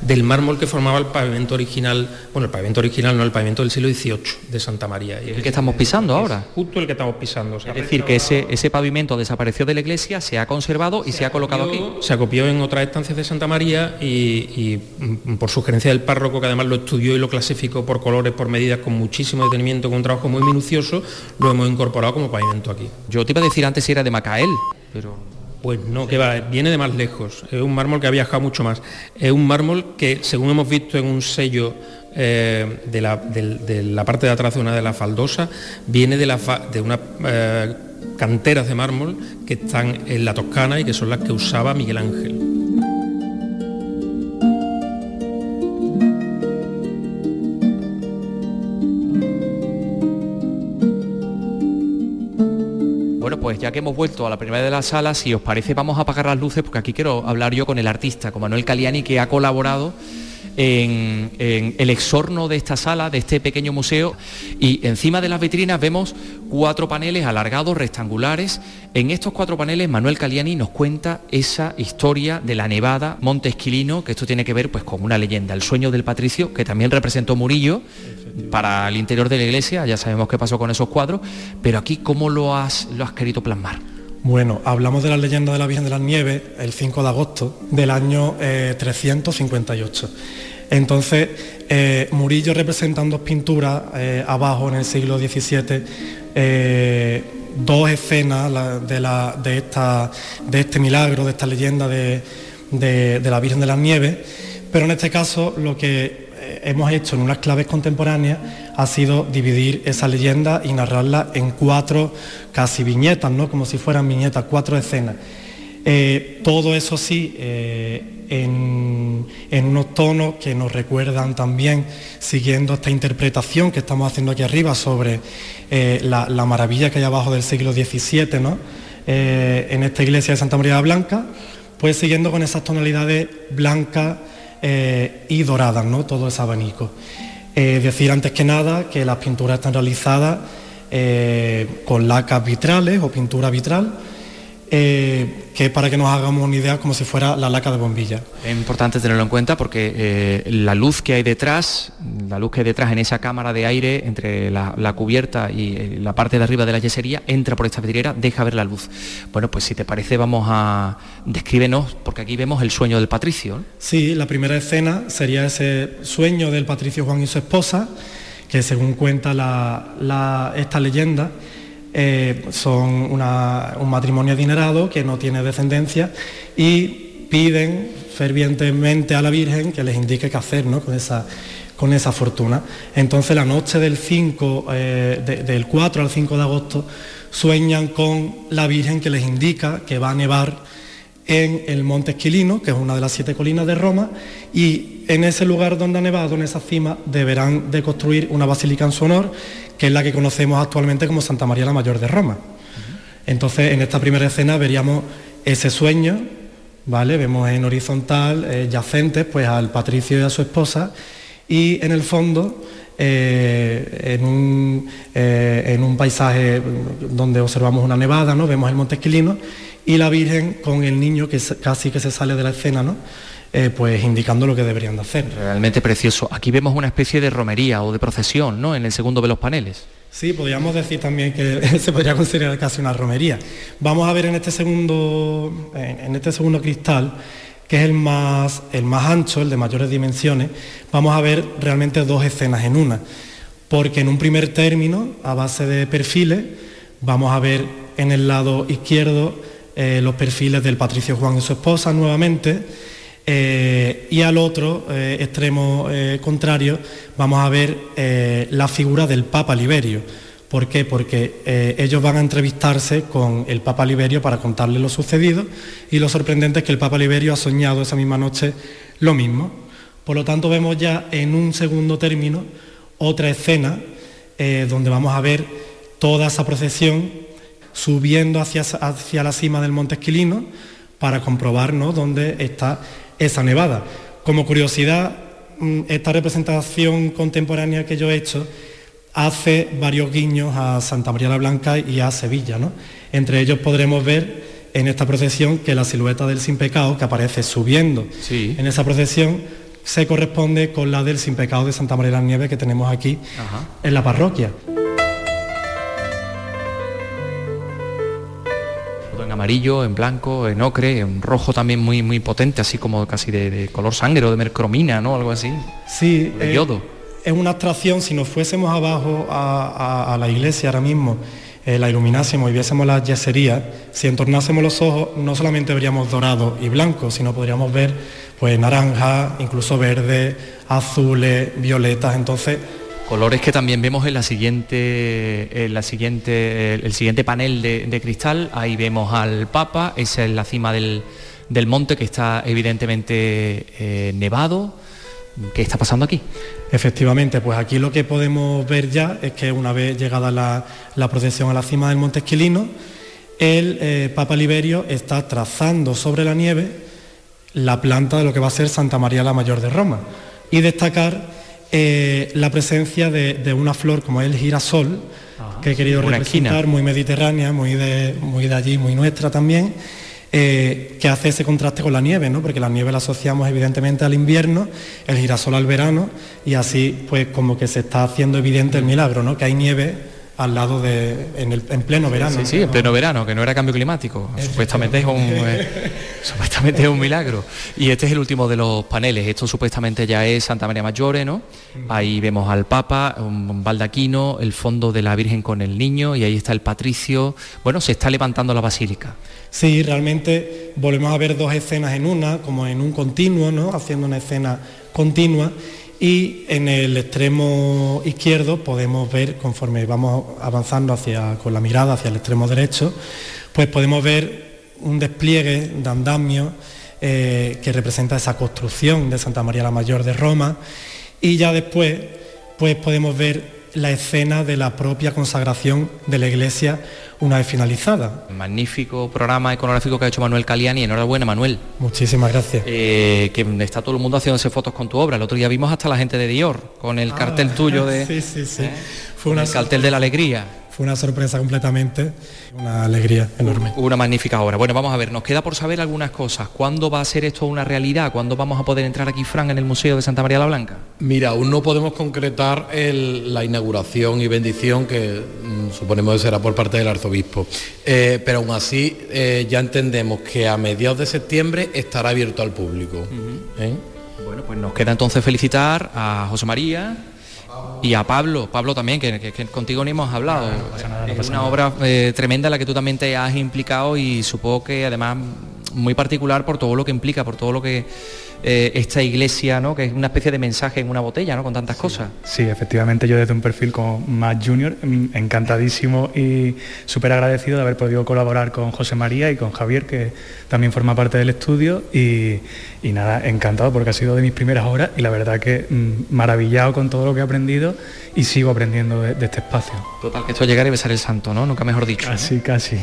del mármol que formaba el pavimento original, bueno, el pavimento original no, el pavimento del siglo XVIII de Santa María. Y el que estamos pisando ahora. Justo el que estamos pisando. es decir, que ese, ese pavimento desapareció de la iglesia, se ha conservado y se, ha colocado aquí. Se acopió en otras estancias de Santa María y, mm, por sugerencia del párroco, que además lo estudió y lo clasificó por colores, por medidas, con muchísimo detenimiento, con un trabajo muy minucioso, lo hemos incorporado como pavimento aquí. Yo te iba a decir antes si era de Macael, pero... Pues no, que va, viene de más lejos. Es un mármol que ha viajado mucho más. Es un mármol que, según hemos visto en un sello eh, de, la, parte de atrás de una de las faldosas, viene de, la de unas eh, canteras de mármol que están en la Toscana y que son las que usaba Miguel Ángel. Que hemos vuelto a la primera de las salas, si os parece vamos a apagar las luces porque aquí quiero hablar yo con el artista, con Manuel Caliani, que ha colaborado en, el exorno de esta sala, de este pequeño museo, y encima de las vitrinas vemos cuatro paneles alargados, rectangulares. En estos cuatro paneles Manuel Caliani nos cuenta esa historia de la nevada Monte Esquilino, que esto tiene que ver pues con una leyenda, el sueño del patricio, que también representó Murillo para el interior de la iglesia, ya sabemos qué pasó con esos cuadros, pero aquí cómo lo has, lo has querido plasmar. Bueno, hablamos de la leyenda de la Virgen de las Nieves el 5 de agosto del año 358. Eh, Entonces, eh, Murillo representa en dos pinturas eh, abajo en el siglo XVII dos escenas de, esta, de, este milagro, de esta leyenda de la Virgen de las Nieves, pero en este caso lo que hemos hecho en unas claves contemporáneas ha sido dividir esa leyenda y narrarla en cuatro casi viñetas, ¿no? como si fueran viñetas, cuatro escenas. Eh, todo eso sí, eh, en, unos tonos que nos recuerdan también, siguiendo esta interpretación que estamos haciendo aquí arriba sobre eh, la, maravilla que hay abajo del siglo XVII, ¿no? en esta iglesia de Santa María Blanca, pues siguiendo con esas tonalidades blancas, eh, y doradas, ¿no? todo ese abanico. Eh, decir antes que nada que las pinturas están realizadas eh, con lacas vitrales o pintura vitral eh, que para que nos hagamos una idea como si fuera la laca de bombilla. Es importante tenerlo en cuenta porque eh, la luz que hay detrás, la luz que hay detrás en esa cámara de aire entre la, cubierta y eh, la parte de arriba de la yesería, entra por esta vidriera, deja ver la luz. Bueno, pues si te parece vamos a... descríbenos, porque aquí vemos el sueño del patricio. Sí, la primera escena sería ese sueño del patricio Juan y su esposa, que según cuenta esta leyenda, eh, son un matrimonio adinerado que no tiene descendencia y piden fervientemente a la Virgen que les indique qué hacer con, esa, con esa fortuna. Entonces la noche del 5, eh, del 4 al 5 de agosto, sueñan con la Virgen que les indica que va a nevar en el Monte Esquilino, que es una de las siete colinas de Roma, y en ese lugar donde ha nevado, en esa cima, deberán de construir una basílica en su honor que es la que conocemos actualmente como Santa María la Mayor de Roma. Entonces, en esta primera escena veríamos ese sueño, ¿vale? Vemos en horizontal, eh, yacentes, pues al patricio y a su esposa, y en el fondo, eh, en, un, eh, en, un, paisaje donde observamos una nevada, ¿no? Vemos el Monte Esquilino y la Virgen con el niño que casi que se sale de la escena, ¿no? Eh, pues indicando lo que deberían de hacer. Realmente precioso. Aquí vemos una especie de romería o de procesión, ¿no? En el segundo de los paneles. Sí, podríamos decir también que se podría considerar casi una romería. Vamos a ver en este segundo, en este segundo cristal, que es el más, el más ancho, el de mayores dimensiones, vamos a ver realmente dos escenas en una. Porque en un primer término, a base de perfiles, vamos a ver en el lado izquierdo eh, los perfiles del Patricio Juan y su esposa nuevamente, eh, y al otro eh, extremo eh, contrario vamos a ver la figura del Papa Liberio. ¿Por qué? Porque ellos van a entrevistarse con el Papa Liberio para contarle lo sucedido y lo sorprendente es que el Papa Liberio ha soñado esa misma noche lo mismo. Por lo tanto vemos ya en un segundo término otra escena donde vamos a ver toda esa procesión subiendo hacia, hacia la cima del Monte Esquilino para comprobar dónde está esa nevada. Como curiosidad, mm, esta representación contemporánea que yo he hecho hace varios guiños a Santa María la Blanca y a Sevilla. ¿no? Entre ellos podremos ver en esta procesión que la silueta del sin pecado, que aparece subiendo en esa procesión, se corresponde con la del Sin Pecado de Santa María de las Nieves que tenemos aquí en la parroquia. Amarillo, en blanco, en ocre, en rojo también muy muy potente, así como casi de, de color sangre o de mercromina, ¿no? Algo así. Sí, De eh, yodo. es una abstracción, si nos fuésemos abajo a, a- a la iglesia ahora mismo, eh, la iluminásemos y viésemos las yeserías, si entornásemos los ojos, no solamente veríamos dorado y blanco, sino podríamos ver pues naranja, incluso verde, azules, violetas, entonces Colores que también vemos en la siguiente, en la siguiente, el, siguiente panel de, de cristal. Ahí vemos al Papa, esa es la cima del, del monte que está evidentemente eh, nevado. ¿Qué está pasando aquí? Efectivamente, pues aquí lo que podemos ver ya es que una vez llegada la, la procesión a la cima del Monte Esquilino, el eh, Papa Liberio está trazando sobre la nieve la planta de lo que va a ser Santa María la Mayor de Roma y destacar eh, la presencia de, de una flor como es el girasol, que he querido representar, esquina. muy mediterránea, muy de, muy de allí, muy nuestra también, eh, que hace ese contraste con la nieve, ¿no? porque la nieve la asociamos evidentemente al invierno, el girasol al verano, y así pues como que se está haciendo evidente el milagro, ¿no? que hay nieve al lado de, en, el, en pleno verano. Sí, sí, en pleno verano, que no era cambio climático. Supuestamente es un eh, supuestamente es un milagro. Y este es el último de los paneles. Esto supuestamente ya es Santa María Maggiore, ¿no? Ahí vemos al Papa, un baldaquino, el fondo de la Virgen con el niño y ahí está el patricio. Bueno, se está levantando la basílica. Sí, realmente volvemos a ver dos escenas en una, como en un continuo, ¿no? haciendo una escena continua. Y en el extremo izquierdo podemos ver, conforme vamos avanzando hacia, con la mirada hacia el extremo derecho, pues podemos ver un despliegue de andamio eh, que representa esa construcción de Santa María la Mayor de Roma. Y ya después, pues podemos ver la escena de la propia consagración de la iglesia una vez finalizada. Magnífico programa iconográfico que ha hecho Manuel Caliani. Enhorabuena, Manuel. Muchísimas gracias. Eh, que está todo el mundo haciéndose fotos con tu obra. El otro día vimos hasta la gente de Dior con el cartel tuyo de Sí, sí, sí. ¿eh? Fue una el cartel de la alegría. Fue una sorpresa completamente, una alegría enorme. Una magnífica obra. Bueno, vamos a ver, nos queda por saber algunas cosas. ¿Cuándo va a ser esto una realidad? ¿Cuándo vamos a poder entrar aquí, Fran, en el Museo de Santa María la Blanca? Mira, aún no podemos concretar el- la inauguración y bendición que mm, suponemos que será por parte del arzobispo. Eh, pero aún así eh, ya entendemos que a mediados de septiembre estará abierto al público. ¿eh? Bueno, pues nos queda entonces felicitar a José María y a Pablo, Pablo también, que, que- que contigo ni hemos hablado. es una obra eh, tremenda en la que tú también te has implicado y supongo que además muy particular por todo lo que implica, por todo lo que eh, esta iglesia, ¿no? que es una especie de mensaje en una botella, ¿no? con tantas cosas. Sí, efectivamente yo desde un perfil como más junior, mm, encantadísimo y súper agradecido de haber podido colaborar con José María y con Javier, que también forma parte del estudio, y, y nada, encantado porque ha sido de mis primeras horas y la verdad que mm, maravillado con todo lo que he aprendido y sigo aprendiendo de, de este espacio. Total, que esto es llegar y besar el santo, ¿no? Nunca mejor dicho. ¿no? Casi, casi.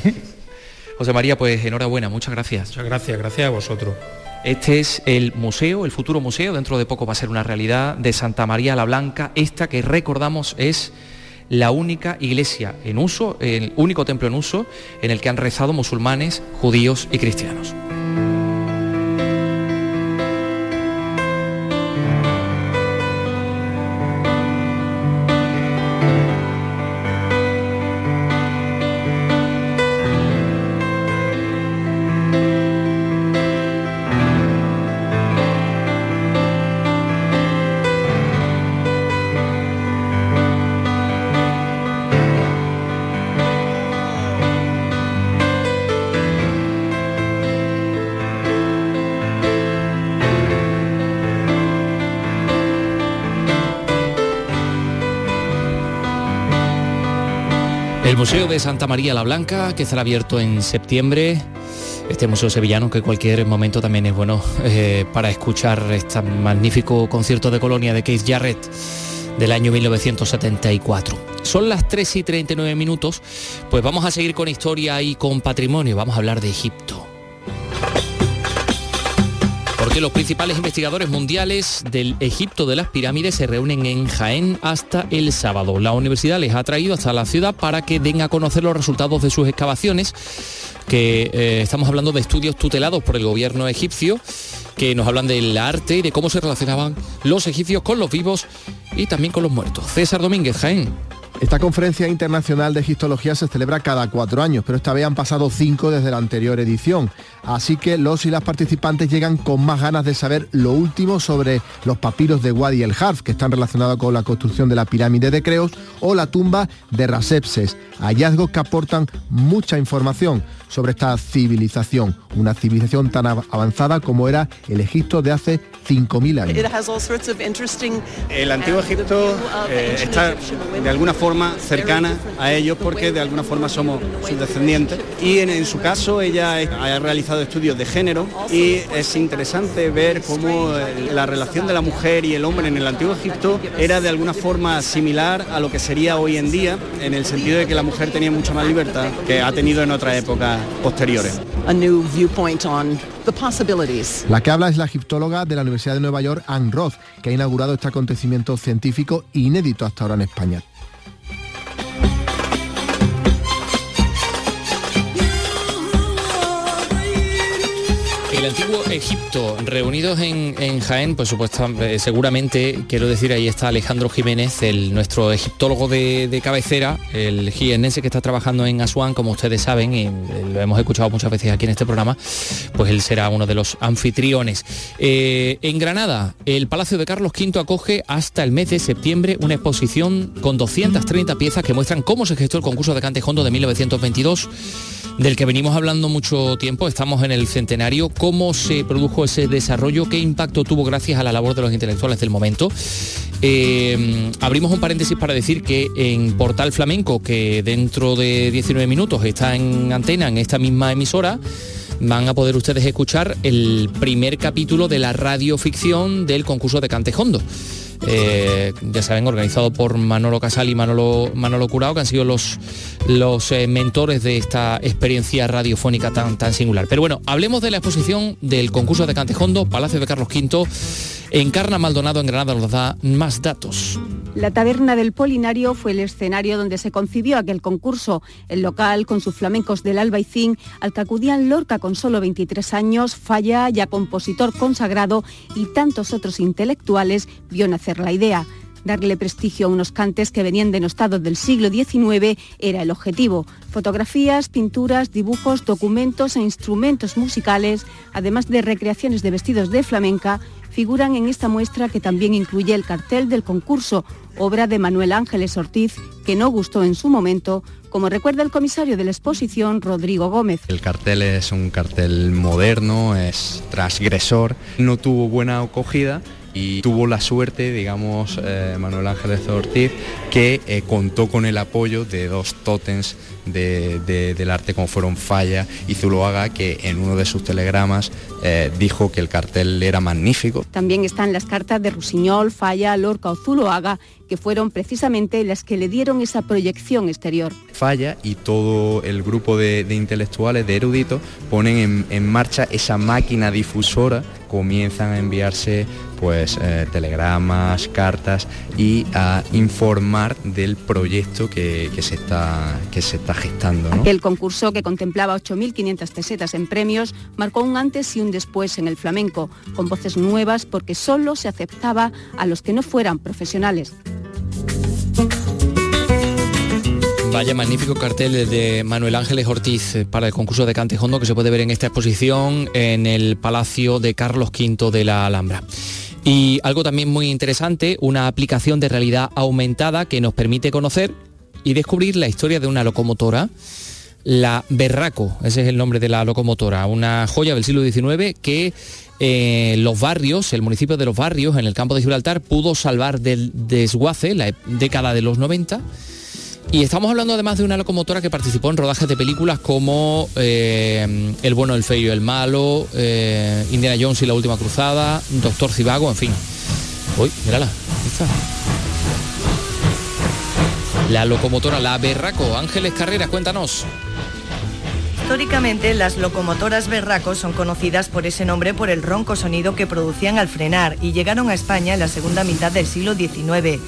José María, pues enhorabuena, muchas gracias. Muchas gracias, gracias a vosotros. Este es el museo, el futuro museo, dentro de poco va a ser una realidad, de Santa María la Blanca. Esta que recordamos es la única iglesia en uso, el único templo en uso en el que han rezado musulmanes, judíos y cristianos. Santa María la Blanca, que estará abierto en septiembre. Este museo sevillano que cualquier momento también es bueno eh, para escuchar este magnífico concierto de colonia de Keith Jarrett del año 1974. Son las 3 y 39 minutos, pues vamos a seguir con historia y con patrimonio. Vamos a hablar de Egipto. Porque los principales investigadores mundiales del Egipto de las pirámides se reúnen en Jaén hasta el sábado. La universidad les ha traído hasta la ciudad para que den a conocer los resultados de sus excavaciones, que eh, estamos hablando de estudios tutelados por el gobierno egipcio que nos hablan del arte y de cómo se relacionaban los egipcios con los vivos y también con los muertos. César Domínguez, Jaén. Esta conferencia internacional de egiptología se celebra cada cuatro años, pero esta vez han pasado cinco desde la anterior edición. Así que los y las participantes llegan con más ganas de saber lo último sobre los papiros de Wadi el Harf, que están relacionados con la construcción de la pirámide de Creos, o la tumba de Rasepses, hallazgos que aportan mucha información sobre esta civilización, una civilización tan avanzada como era el Egipto de hace 5.000 años. El antiguo Egipto eh, está de alguna forma cercana a ellos porque de alguna forma somos sus descendientes y en, en su caso ella ha realizado estudios de género y es interesante ver cómo la relación de la mujer y el hombre en el antiguo Egipto era de alguna forma similar a lo que sería hoy en día en el sentido de que la mujer tenía mucha más libertad que ha tenido en otra época posteriores. La que habla es la egiptóloga de la Universidad de Nueva York, Anne Roth, que ha inaugurado este acontecimiento científico inédito hasta ahora en España. El Egipto, reunidos en, Jaén, pues supuestamente, seguramente, quiero decir, ahí está Alejandro Jiménez, el, nuestro egiptólogo de, cabecera, el jiennense que está trabajando en Asuán, como ustedes saben, y lo hemos escuchado muchas veces aquí en este programa, pues él será uno de los anfitriones. Eh, en Granada, el Palacio de Carlos V acoge hasta el mes de septiembre una exposición con 230 piezas que muestran cómo se gestó el concurso de Cantejondo de 1922 del que venimos hablando mucho tiempo, estamos en el centenario, cómo se produjo ese desarrollo, qué impacto tuvo gracias a la labor de los intelectuales del momento. Eh, abrimos un paréntesis para decir que en Portal Flamenco, que dentro de 19 minutos está en antena en esta misma emisora, van a poder ustedes escuchar el primer capítulo de la radioficción del concurso de Cantejondo. Eh, ya saben, organizado por Manolo Casal y Manolo, Manolo Curao, que han sido los, los eh, mentores de esta experiencia radiofónica tan, tan singular. Pero bueno, hablemos de la exposición del concurso de Cantejondo, Palacio de Carlos V. Encarna Maldonado en Granada nos da más datos. La taberna del Polinario fue el escenario donde se concibió aquel concurso. El local, con sus flamencos del Albaicín, al que acudían Lorca con solo 23 años, Falla, ya compositor consagrado, y tantos otros intelectuales, vio nacer la idea. Darle prestigio a unos cantes que venían denostados del siglo XIX era el objetivo. Fotografías, pinturas, dibujos, documentos e instrumentos musicales, además de recreaciones de vestidos de flamenca, figuran en esta muestra que también incluye el cartel del concurso, obra de Manuel Ángeles Ortiz, que no gustó en su momento, como recuerda el comisario de la exposición, Rodrigo Gómez. El cartel es un cartel moderno, es transgresor, no tuvo buena acogida y tuvo la suerte, digamos, eh, Manuel Ángeles Ortiz, que eh, contó con el apoyo de dos tótems del arte como fueron Falla y Zuloaga, que en uno de sus telegramas eh, dijo que el cartel era magnífico. También están las cartas de Rusiñol, Falla, Lorca o Zuloaga, que fueron precisamente las que le dieron esa proyección exterior. Falla y todo el grupo de, intelectuales, de eruditos, ponen en marcha esa máquina difusora, comienzan a enviarse pues eh, telegramas, cartas y a informar del proyecto que, se, está, que se está gestando. El concurso que contemplaba 8.500 pesetas en premios marcó un antes y un después en el flamenco, con voces nuevas porque solo se aceptaba a los que no fueran profesionales. Vaya magnífico cartel de Manuel Ángeles Ortiz eh, para el concurso de Cantejondo que se puede ver en esta exposición en el Palacio de Carlos V de la Alhambra. Y algo también muy interesante, una aplicación de realidad aumentada que nos permite conocer y descubrir la historia de una locomotora, la Berraco, ese es el nombre de la locomotora, una joya del siglo XIX que eh, los barrios, el municipio de los barrios, en el campo de Gibraltar, pudo salvar del desguace la década de los 90 y estamos hablando además de una locomotora que participó en rodajes de películas como eh, El bueno, el feo y el malo, eh, Indiana Jones y la última cruzada, Doctor Cibago, en fin. Uy, mírala, está. La locomotora, la Berraco. Ángeles Carreras, cuéntanos. Históricamente, las locomotoras berracos son conocidas por ese nombre por el ronco sonido que producían al frenar y llegaron a España en la segunda mitad del siglo XIX.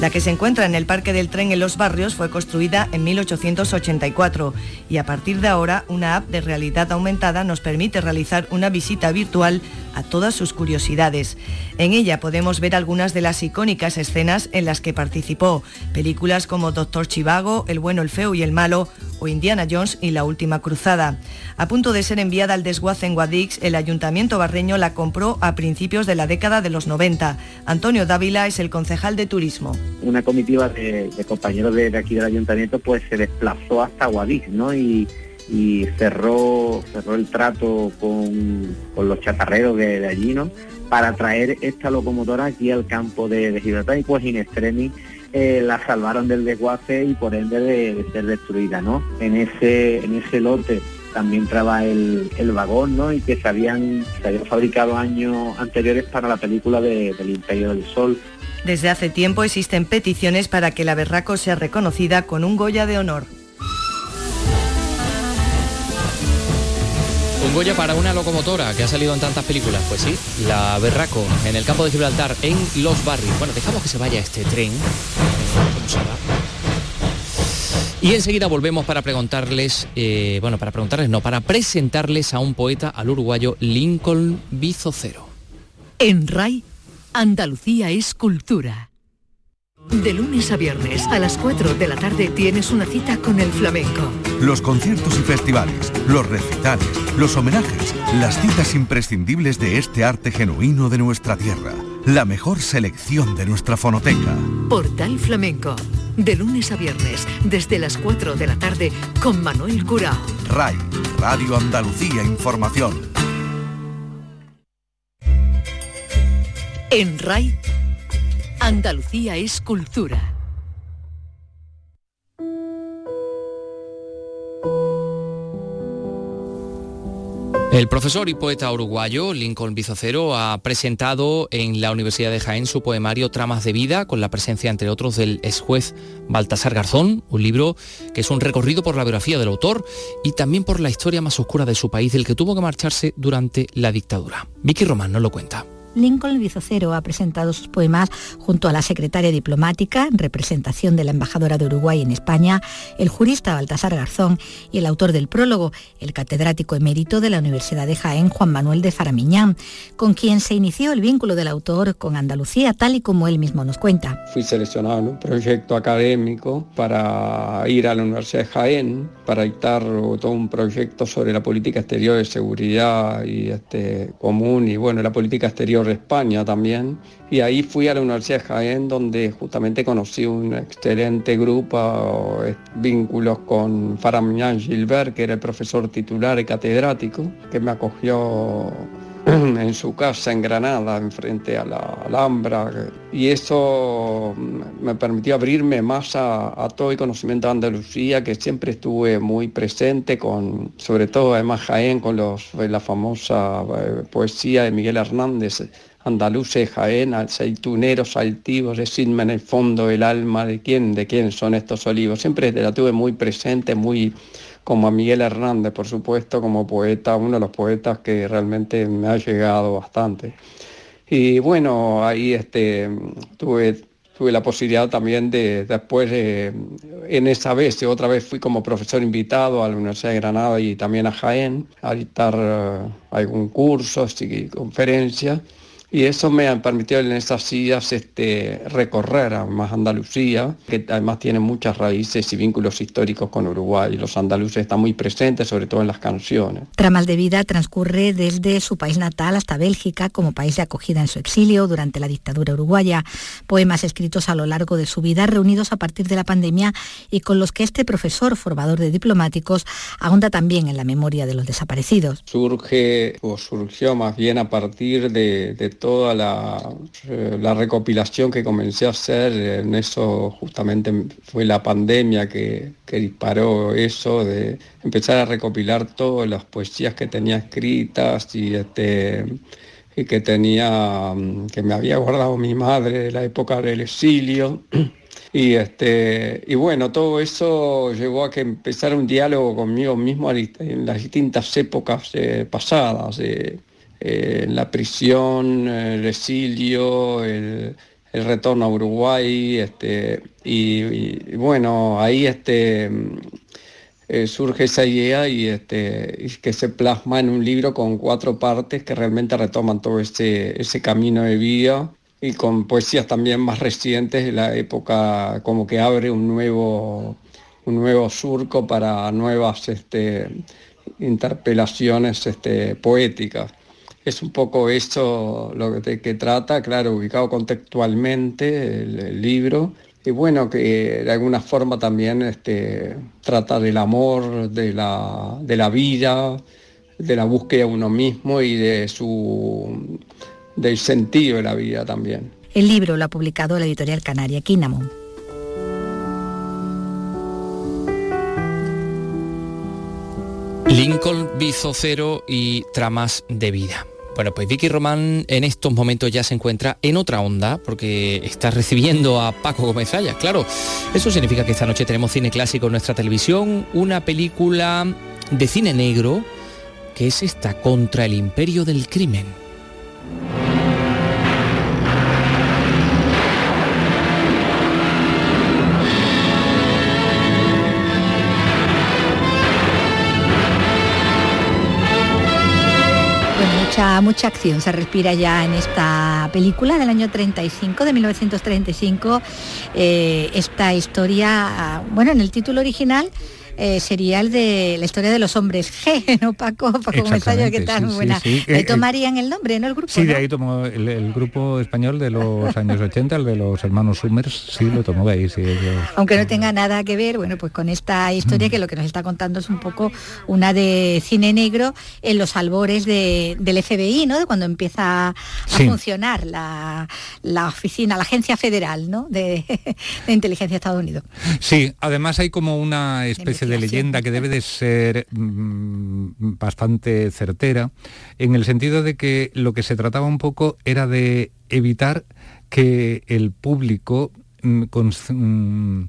La que se encuentra en el Parque del Tren en Los Barrios fue construida en 1884 y a partir de ahora una app de realidad aumentada nos permite realizar una visita virtual a todas sus curiosidades. En ella podemos ver algunas de las icónicas escenas en las que participó, películas como Doctor Chivago, El bueno, el feo y el malo o Indiana Jones y la última cruzada. A punto de ser enviada al desguace en Guadix, el ayuntamiento barreño la compró a principios de la década de los 90. Antonio Dávila es el concejal de turismo. Una comitiva de, compañeros de, aquí del ayuntamiento pues se desplazó hasta Guadix, ¿no? Y, cerró, cerró el trato con, los chatarreros de, allí, ¿no? Para traer esta locomotora aquí al campo de, Gibraltar y pues in extremis eh, la salvaron del desguace y por ende de, ser destruida, ¿no? En ese, en ese lote también traba el, vagón, ¿no? Y que se habían, se habían fabricado años anteriores para la película de, del Imperio del Sol. Desde hace tiempo existen peticiones para que la Berraco sea reconocida con un Goya de honor. Un Goya para una locomotora que ha salido en tantas películas, pues sí, la Berraco en el campo de Gibraltar, en Los Barrios. Bueno, dejamos que se vaya este tren. Y enseguida volvemos para preguntarles, eh, bueno, para preguntarles, no, para presentarles a un poeta, al uruguayo Lincoln Bizocero. En RAI, Andalucía es cultura. De lunes a viernes a las 4 de la tarde tienes una cita con el flamenco. Los conciertos y festivales, los recitales, los homenajes, las citas imprescindibles de este arte genuino de nuestra tierra. La mejor selección de nuestra fonoteca. Portal Flamenco de lunes a viernes, desde las 4 de la tarde, con Manuel Curao. RAI, Radio Andalucía Información. En RAI, Andalucía es cultura. El profesor y poeta uruguayo Lincoln Bizocero ha presentado en la Universidad de Jaén su poemario Tramas de Vida, con la presencia, entre otros, del ex juez Baltasar Garzón, un libro que es un recorrido por la biografía del autor y también por la historia más oscura de su país, del que tuvo que marcharse durante la dictadura. Vicky Román nos lo cuenta. Lincoln Bizocero ha presentado sus poemas junto a la secretaria diplomática, en representación de la embajadora de Uruguay en España, el jurista Baltasar Garzón y el autor del prólogo, el catedrático emérito de la Universidad de Jaén, Juan Manuel de Faramiñán, con quien se inició el vínculo del autor con Andalucía, tal y como él mismo nos cuenta. Fui seleccionado en un proyecto académico para ir a la Universidad de Jaén, para dictar todo un proyecto sobre la política exterior de seguridad y este, común y bueno, la política exterior España también. Y ahí fui a la Universidad de Jaén donde justamente conocí un excelente grupo, eh, vínculos con Faramian Gilbert, que era el profesor titular y catedrático, que me acogió en su casa en Granada, enfrente a la Alhambra, y eso me permitió abrirme más a, todo el conocimiento de Andalucía, que siempre estuve muy presente, con, sobre todo además Jaén, con los, la famosa eh, poesía de Miguel Hernández, andaluces, Jaén, aceituneros altivos, decidme en el fondo el alma de quién, de quién son estos olivos. Siempre la tuve muy presente, muy como a Miguel Hernández, por supuesto, como poeta, uno de los poetas que realmente me ha llegado bastante. Y bueno, ahí este, tuve, tuve la posibilidad también de después, en esa vez, otra vez fui como profesor invitado a la Universidad de Granada y también a Jaén a dictar eh, algún curso y conferencias y eso me ha permitido en esas sillas este, recorrer a más Andalucía, que además tiene muchas raíces y vínculos históricos con Uruguay. Los andaluces están muy presentes, sobre todo en las canciones. Tramas de vida transcurre desde su país natal hasta Bélgica como país de acogida en su exilio durante la dictadura uruguaya. Poemas escritos a lo largo de su vida, reunidos a partir de la pandemia y con los que este profesor, formador de diplomáticos, ahonda también en la memoria de los desaparecidos. Surge o surgió más bien a partir de toda eh, la, recopilación que comencé a hacer, en eso justamente fue la pandemia que, disparó eso, de empezar a recopilar todas las poesías que tenía escritas y, este, y que tenía, que me había guardado mi madre de la época del exilio. Y, este, y bueno, todo eso llevó a que empezara un diálogo conmigo mismo en las distintas épocas eh, pasadas. Eh, en la prisión, el exilio, el, el retorno a Uruguay, este, y, bueno, ahí este, eh, surge esa idea y, este, que se plasma en un libro con cuatro partes que realmente retoman todo ese, ese camino de vida y con poesías también más recientes de la época, como que abre un nuevo, un nuevo surco para nuevas este, interpelaciones este, poéticas. Es un poco eso lo que, que trata, claro, ubicado contextualmente el, libro, y bueno, que de alguna forma también este, trata del amor, de la, de la vida, de la búsqueda de uno mismo y de su, del sentido de la vida también. El libro lo ha publicado la editorial canaria Kinamon. Lincoln, Bizocero y Tramas de Vida. Bueno, pues Vicky Román en estos momentos ya se encuentra en otra onda porque está recibiendo a Paco Gómez Ayas. Claro, eso significa que esta noche tenemos cine clásico en nuestra televisión, una película de cine negro que es esta contra el imperio del crimen. Mucha, acción se respira ya en esta película del año 35, de 1935. Eh, esta historia, bueno, en el título original eh, sería el de la historia de los hombres G, ¿no, Paco? Paco Mesayo, ¿qué tal? buena. Sí, eh, tomarían el nombre, ¿no? El grupo. Sí, de ahí tomó el, grupo español de los años 80, el de los hermanos Summers, sí, lo tomó de ahí, sí. Aunque no tenga nada que ver, bueno, pues con esta historia mm. que lo que nos está contando es un poco una de cine negro en los albores del FBI, ¿no? De cuando empieza a funcionar la, oficina, la agencia federal, ¿no? De, de inteligencia de Estados Unidos. Sí, además hay como una especie de leyenda que debe de ser mm, bastante certera, en el sentido de que lo que se trataba un poco era de evitar que el público mm, mm,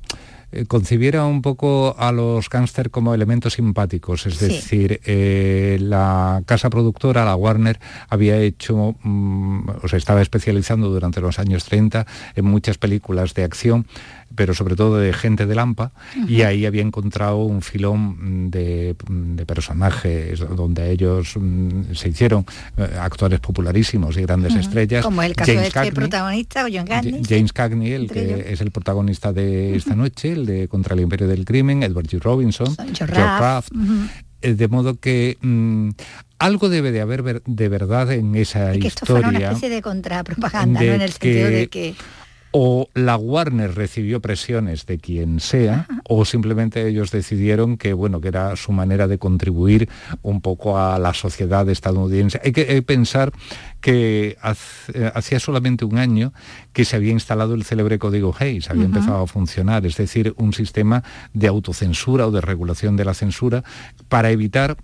eh, concibiera un poco a los gángster como elementos simpáticos, es decir, eh, la casa productora, la Warner, había hecho, o se estaba especializando durante los años 30 en muchas películas de acción pero sobre todo de gente de Lampa, y ahí había encontrado un filón de, personajes donde ellos mm, se hicieron eh, actores popularísimos y grandes estrellas. Como el caso de este protagonista, John Cagney. James Cagney, el que es el protagonista de esta noche, el de Contra el Imperio del Crimen, Edward G. Robinson, George Raft. Eh, de modo que mm, algo debe de haber de verdad en esa que historia. Esto fue una especie de contrapropaganda, ¿no? En el sentido de que o la Warner recibió presiones de quien sea o simplemente ellos decidieron que bueno que era su manera de contribuir un poco a la sociedad estadounidense. Hay que pensar que eh, hacía solamente un año que se había instalado el célebre código Hayes había empezado a funcionar es decir un sistema de autocensura o de regulación de la censura para evitar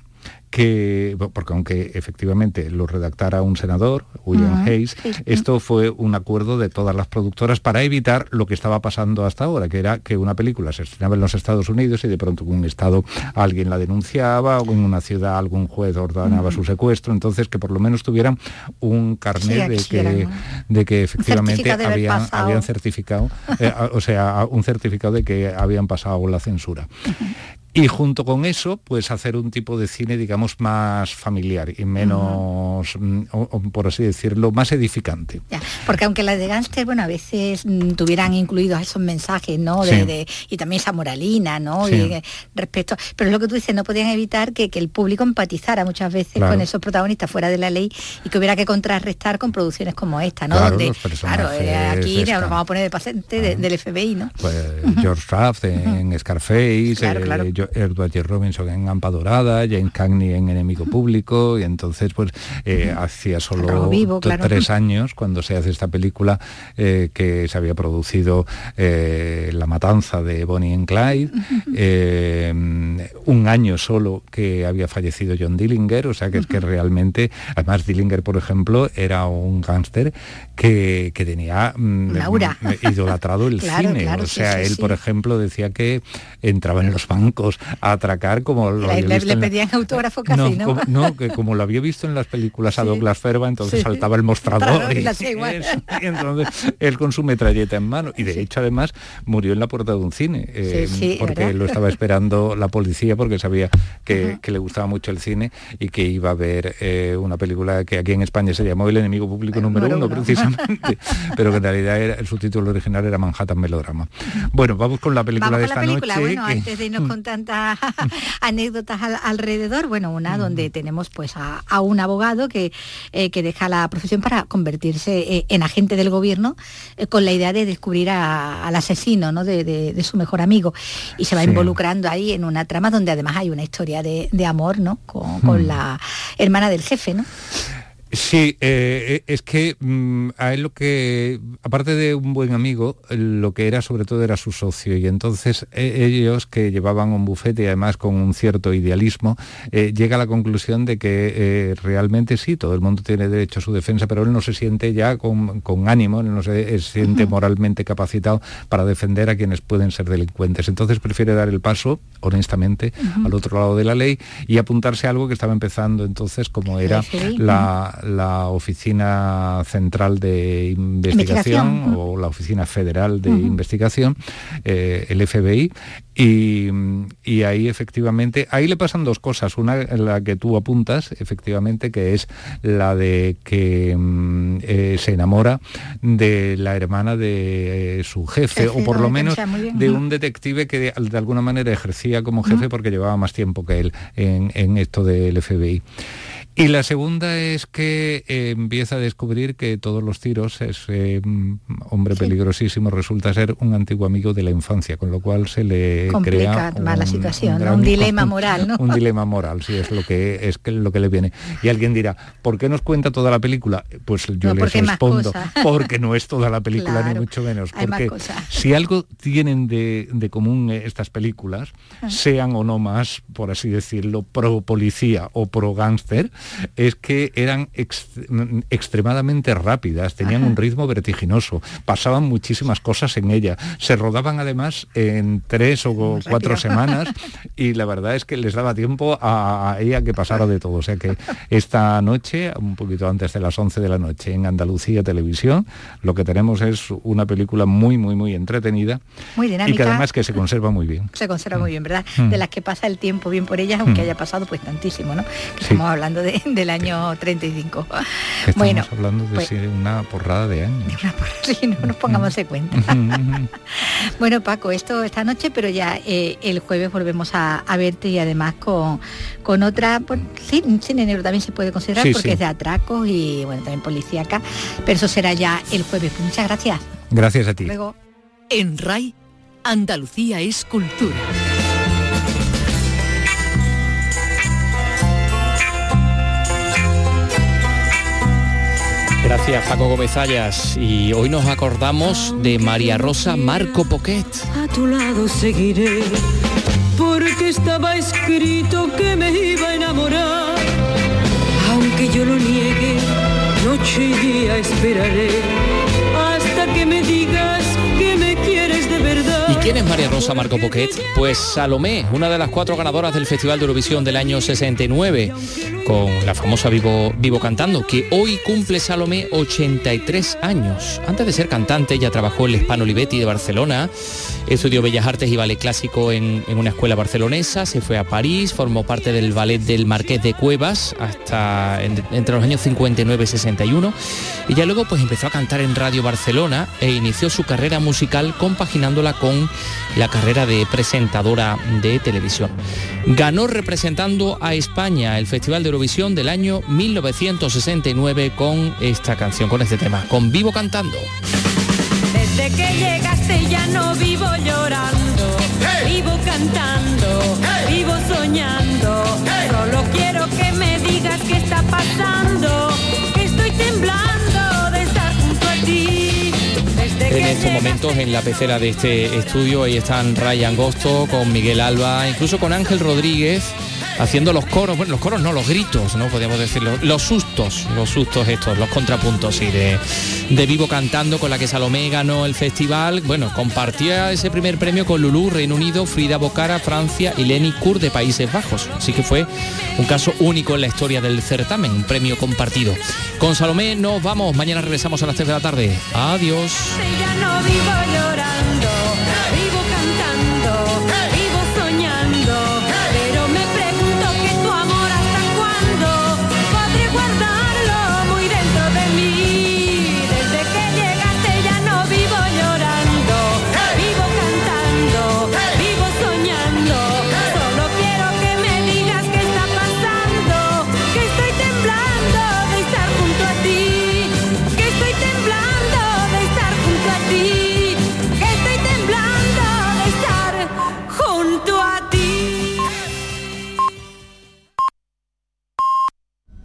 que, porque aunque efectivamente lo redactara un senador, William Hayes, esto fue un acuerdo de todas las productoras para evitar lo que estaba pasando hasta ahora, que era que una película se estrenaba en los Estados Unidos y de pronto en un estado alguien la denunciaba, o en una ciudad algún juez ordenaba su secuestro, entonces que por lo menos tuvieran un carnet de, que, de que efectivamente habían, habían certificado, eh, o sea, un certificado de que habían pasado la censura y junto con eso, pues hacer un tipo de cine, digamos, más familiar y menos, mm, por así decirlo, más edificante. porque aunque las de Gánster, bueno, a veces mm, tuvieran incluidos esos mensajes, ¿no? De, y también esa moralina, ¿no? Y, respecto, pero es lo que tú dices, no podían evitar que, el público empatizara muchas veces con esos protagonistas fuera de la ley y que hubiera que contrarrestar con producciones como esta, ¿no? Donde, claro, eh, aquí nos vamos a poner de paciente del FBI, ¿no? Pues George Raft en Scarface, claro, eh, Edward J. Robinson en Ampa Dorada, James Cagney en Enemigo Público, y entonces pues eh, hacía solo tres años cuando se hace esta película eh, que se había producido eh, La Matanza de Bonnie and Clyde, un año solo que había fallecido John Dillinger, o sea que es que realmente, además Dillinger, por ejemplo, era un gángster que, tenía mm, idolatrado el cine, o sea, él, por ejemplo, decía que entraba en los bancos vamos a atracar como lo había Le, visto le en la- pedían autógrafo casi, no, ¿no? como, no, que como lo había visto en las películas a Douglas Ferba, entonces Sí. saltaba el mostrador y, la eso, entonces él con su metralleta en mano. Y de hecho además murió en la puerta de un cine, eh, porque ¿verdad? lo estaba esperando la policía porque sabía que, que le gustaba mucho el cine y que iba a ver eh, una película que aquí en España se llamó El enemigo público número número uno, uno. precisamente, pero que en realidad era, el subtítulo original era Manhattan Melodrama. Bueno, vamos con la película Vamos de la esta película, noche. bueno, que- antes de irnos con tantas anécdotas al- alrededor, bueno, una donde tenemos pues a, a un abogado que, eh, que deja la profesión para convertirse eh, en agente del gobierno eh, con la idea de descubrir a- al asesino ¿no? de, de- de su mejor amigo y se va Sí. involucrando ahí en una trama donde además hay una historia de, de amor ¿no? con, con Mm. la hermana del jefe, ¿no? Sí, eh, es que mm, a él lo que, aparte de un buen amigo, lo que era sobre todo era su socio. Y entonces eh, ellos que llevaban un bufete y además con un cierto idealismo, eh, llega a la conclusión de que eh, realmente sí, todo el mundo tiene derecho a su defensa, pero él no se siente ya con, con ánimo, él no se eh, siente moralmente capacitado para defender a quienes pueden ser delincuentes. Entonces prefiere dar el paso, honestamente, al otro lado de la ley y apuntarse a algo que estaba empezando entonces como era la, la Oficina Central de Investigación, Investigación. o la Oficina Federal de. Investigación, eh, el FBI, y, y ahí efectivamente, ahí le pasan dos cosas. Una, la que tú apuntas, efectivamente, que es la de que mm, eh, se enamora de la hermana de eh, su jefe, Jefe, o por lo menos bien. de un detective que de, de alguna manera ejercía como jefe porque llevaba más tiempo que él en, en esto del FBI. Y la segunda es que eh, empieza a descubrir que todos los tiros, ese mm, hombre peligrosísimo resulta ser un antiguo amigo de la infancia, con lo cual se le Complica crea más la un- situación, un dilema moral, ¿no? un dilema moral, sí, es lo que es lo que le viene. Y alguien dirá, ¿por qué nos cuenta toda la película? Pues yo No, les respondo, porque no es toda la película, Claro, ni mucho menos. Porque si algo tienen de, de común eh, estas películas, Ah. sean o no más, por así decirlo, pro policía o pro gángster, es que eran ex- extremadamente rápidas, tenían Ajá. un ritmo vertiginoso, pasaban muchísimas cosas en ella, se rodaban además en tres o cuatro semanas y la verdad es que les daba tiempo a, ella que pasara de todo. O sea que esta noche, un poquito antes de las 11 de la noche, en Andalucía Televisión, lo que tenemos es una película muy, muy, muy entretenida Muy y dinámica. que además que se conserva muy bien. se conserva muy bien, ¿verdad? Mm. De las que pasa el tiempo bien por ellas, aunque Mm. haya pasado pues tantísimo, ¿no? Que Sí. Estamos hablando de- del año 35. Estamos Bueno, hablando de pues- una porrada de años. no nos pongamos en cuenta. bueno, Paco, esto esta noche, pero ya eh, el jueves volvemos a, a verte y además con, con otra, pues, sí, cine negro también se puede considerar Sí, porque sí. es de atracos y bueno, también policíaca, pero eso será ya el jueves. Pues muchas gracias. Gracias a ti. Luego. En RAI, Andalucía es cultura. Gracias Paco Gómez Ayas y hoy nos acordamos de María Rosa Marco Poquet. A tu lado seguiré, porque estaba escrito que me iba a enamorar. Aunque yo lo niegue, noche y día esperaré hasta que me digas quién es María Rosa Marco Poquet? Pues Salomé, una de las cuatro ganadoras del Festival de Eurovisión del año 69, con la famosa Vivo, Vivo Cantando, que hoy cumple Salomé 83 años. Antes de ser cantante, ella trabajó en el Hispano Olivetti de Barcelona, estudió Bellas Artes y Ballet Clásico en, una escuela barcelonesa, se fue a París, formó parte del ballet del Marqués de Cuevas hasta en- entre los años 59 y 61, y ya luego pues empezó a cantar en Radio Barcelona e inició su carrera musical compaginándola con la carrera de presentadora de televisión. Ganó representando a España el Festival de Eurovisión del año 1969 con esta canción, con este tema, con Vivo Cantando. Desde que llegaste ya no vivo llorando, vivo cantando, vivo soñando. Solo quiero momentos en la pecera de este estudio. Ahí están Ryan Gosto con Miguel Alba, incluso con Ángel Rodríguez haciendo los coros, bueno, los coros no, los gritos, ¿no? Podríamos decirlo, los sustos, los sustos estos, los contrapuntos, y de, de Vivo Cantando, con la que Salomé ganó el festival, bueno, compartía ese primer premio con Lulú, Reino Unido, Frida Bocara, Francia y Lenny Kur de Países Bajos. Así que fue un caso único en la historia del certamen, un premio compartido. Con Salomé nos vamos, mañana regresamos a las 3 de la tarde. Adiós.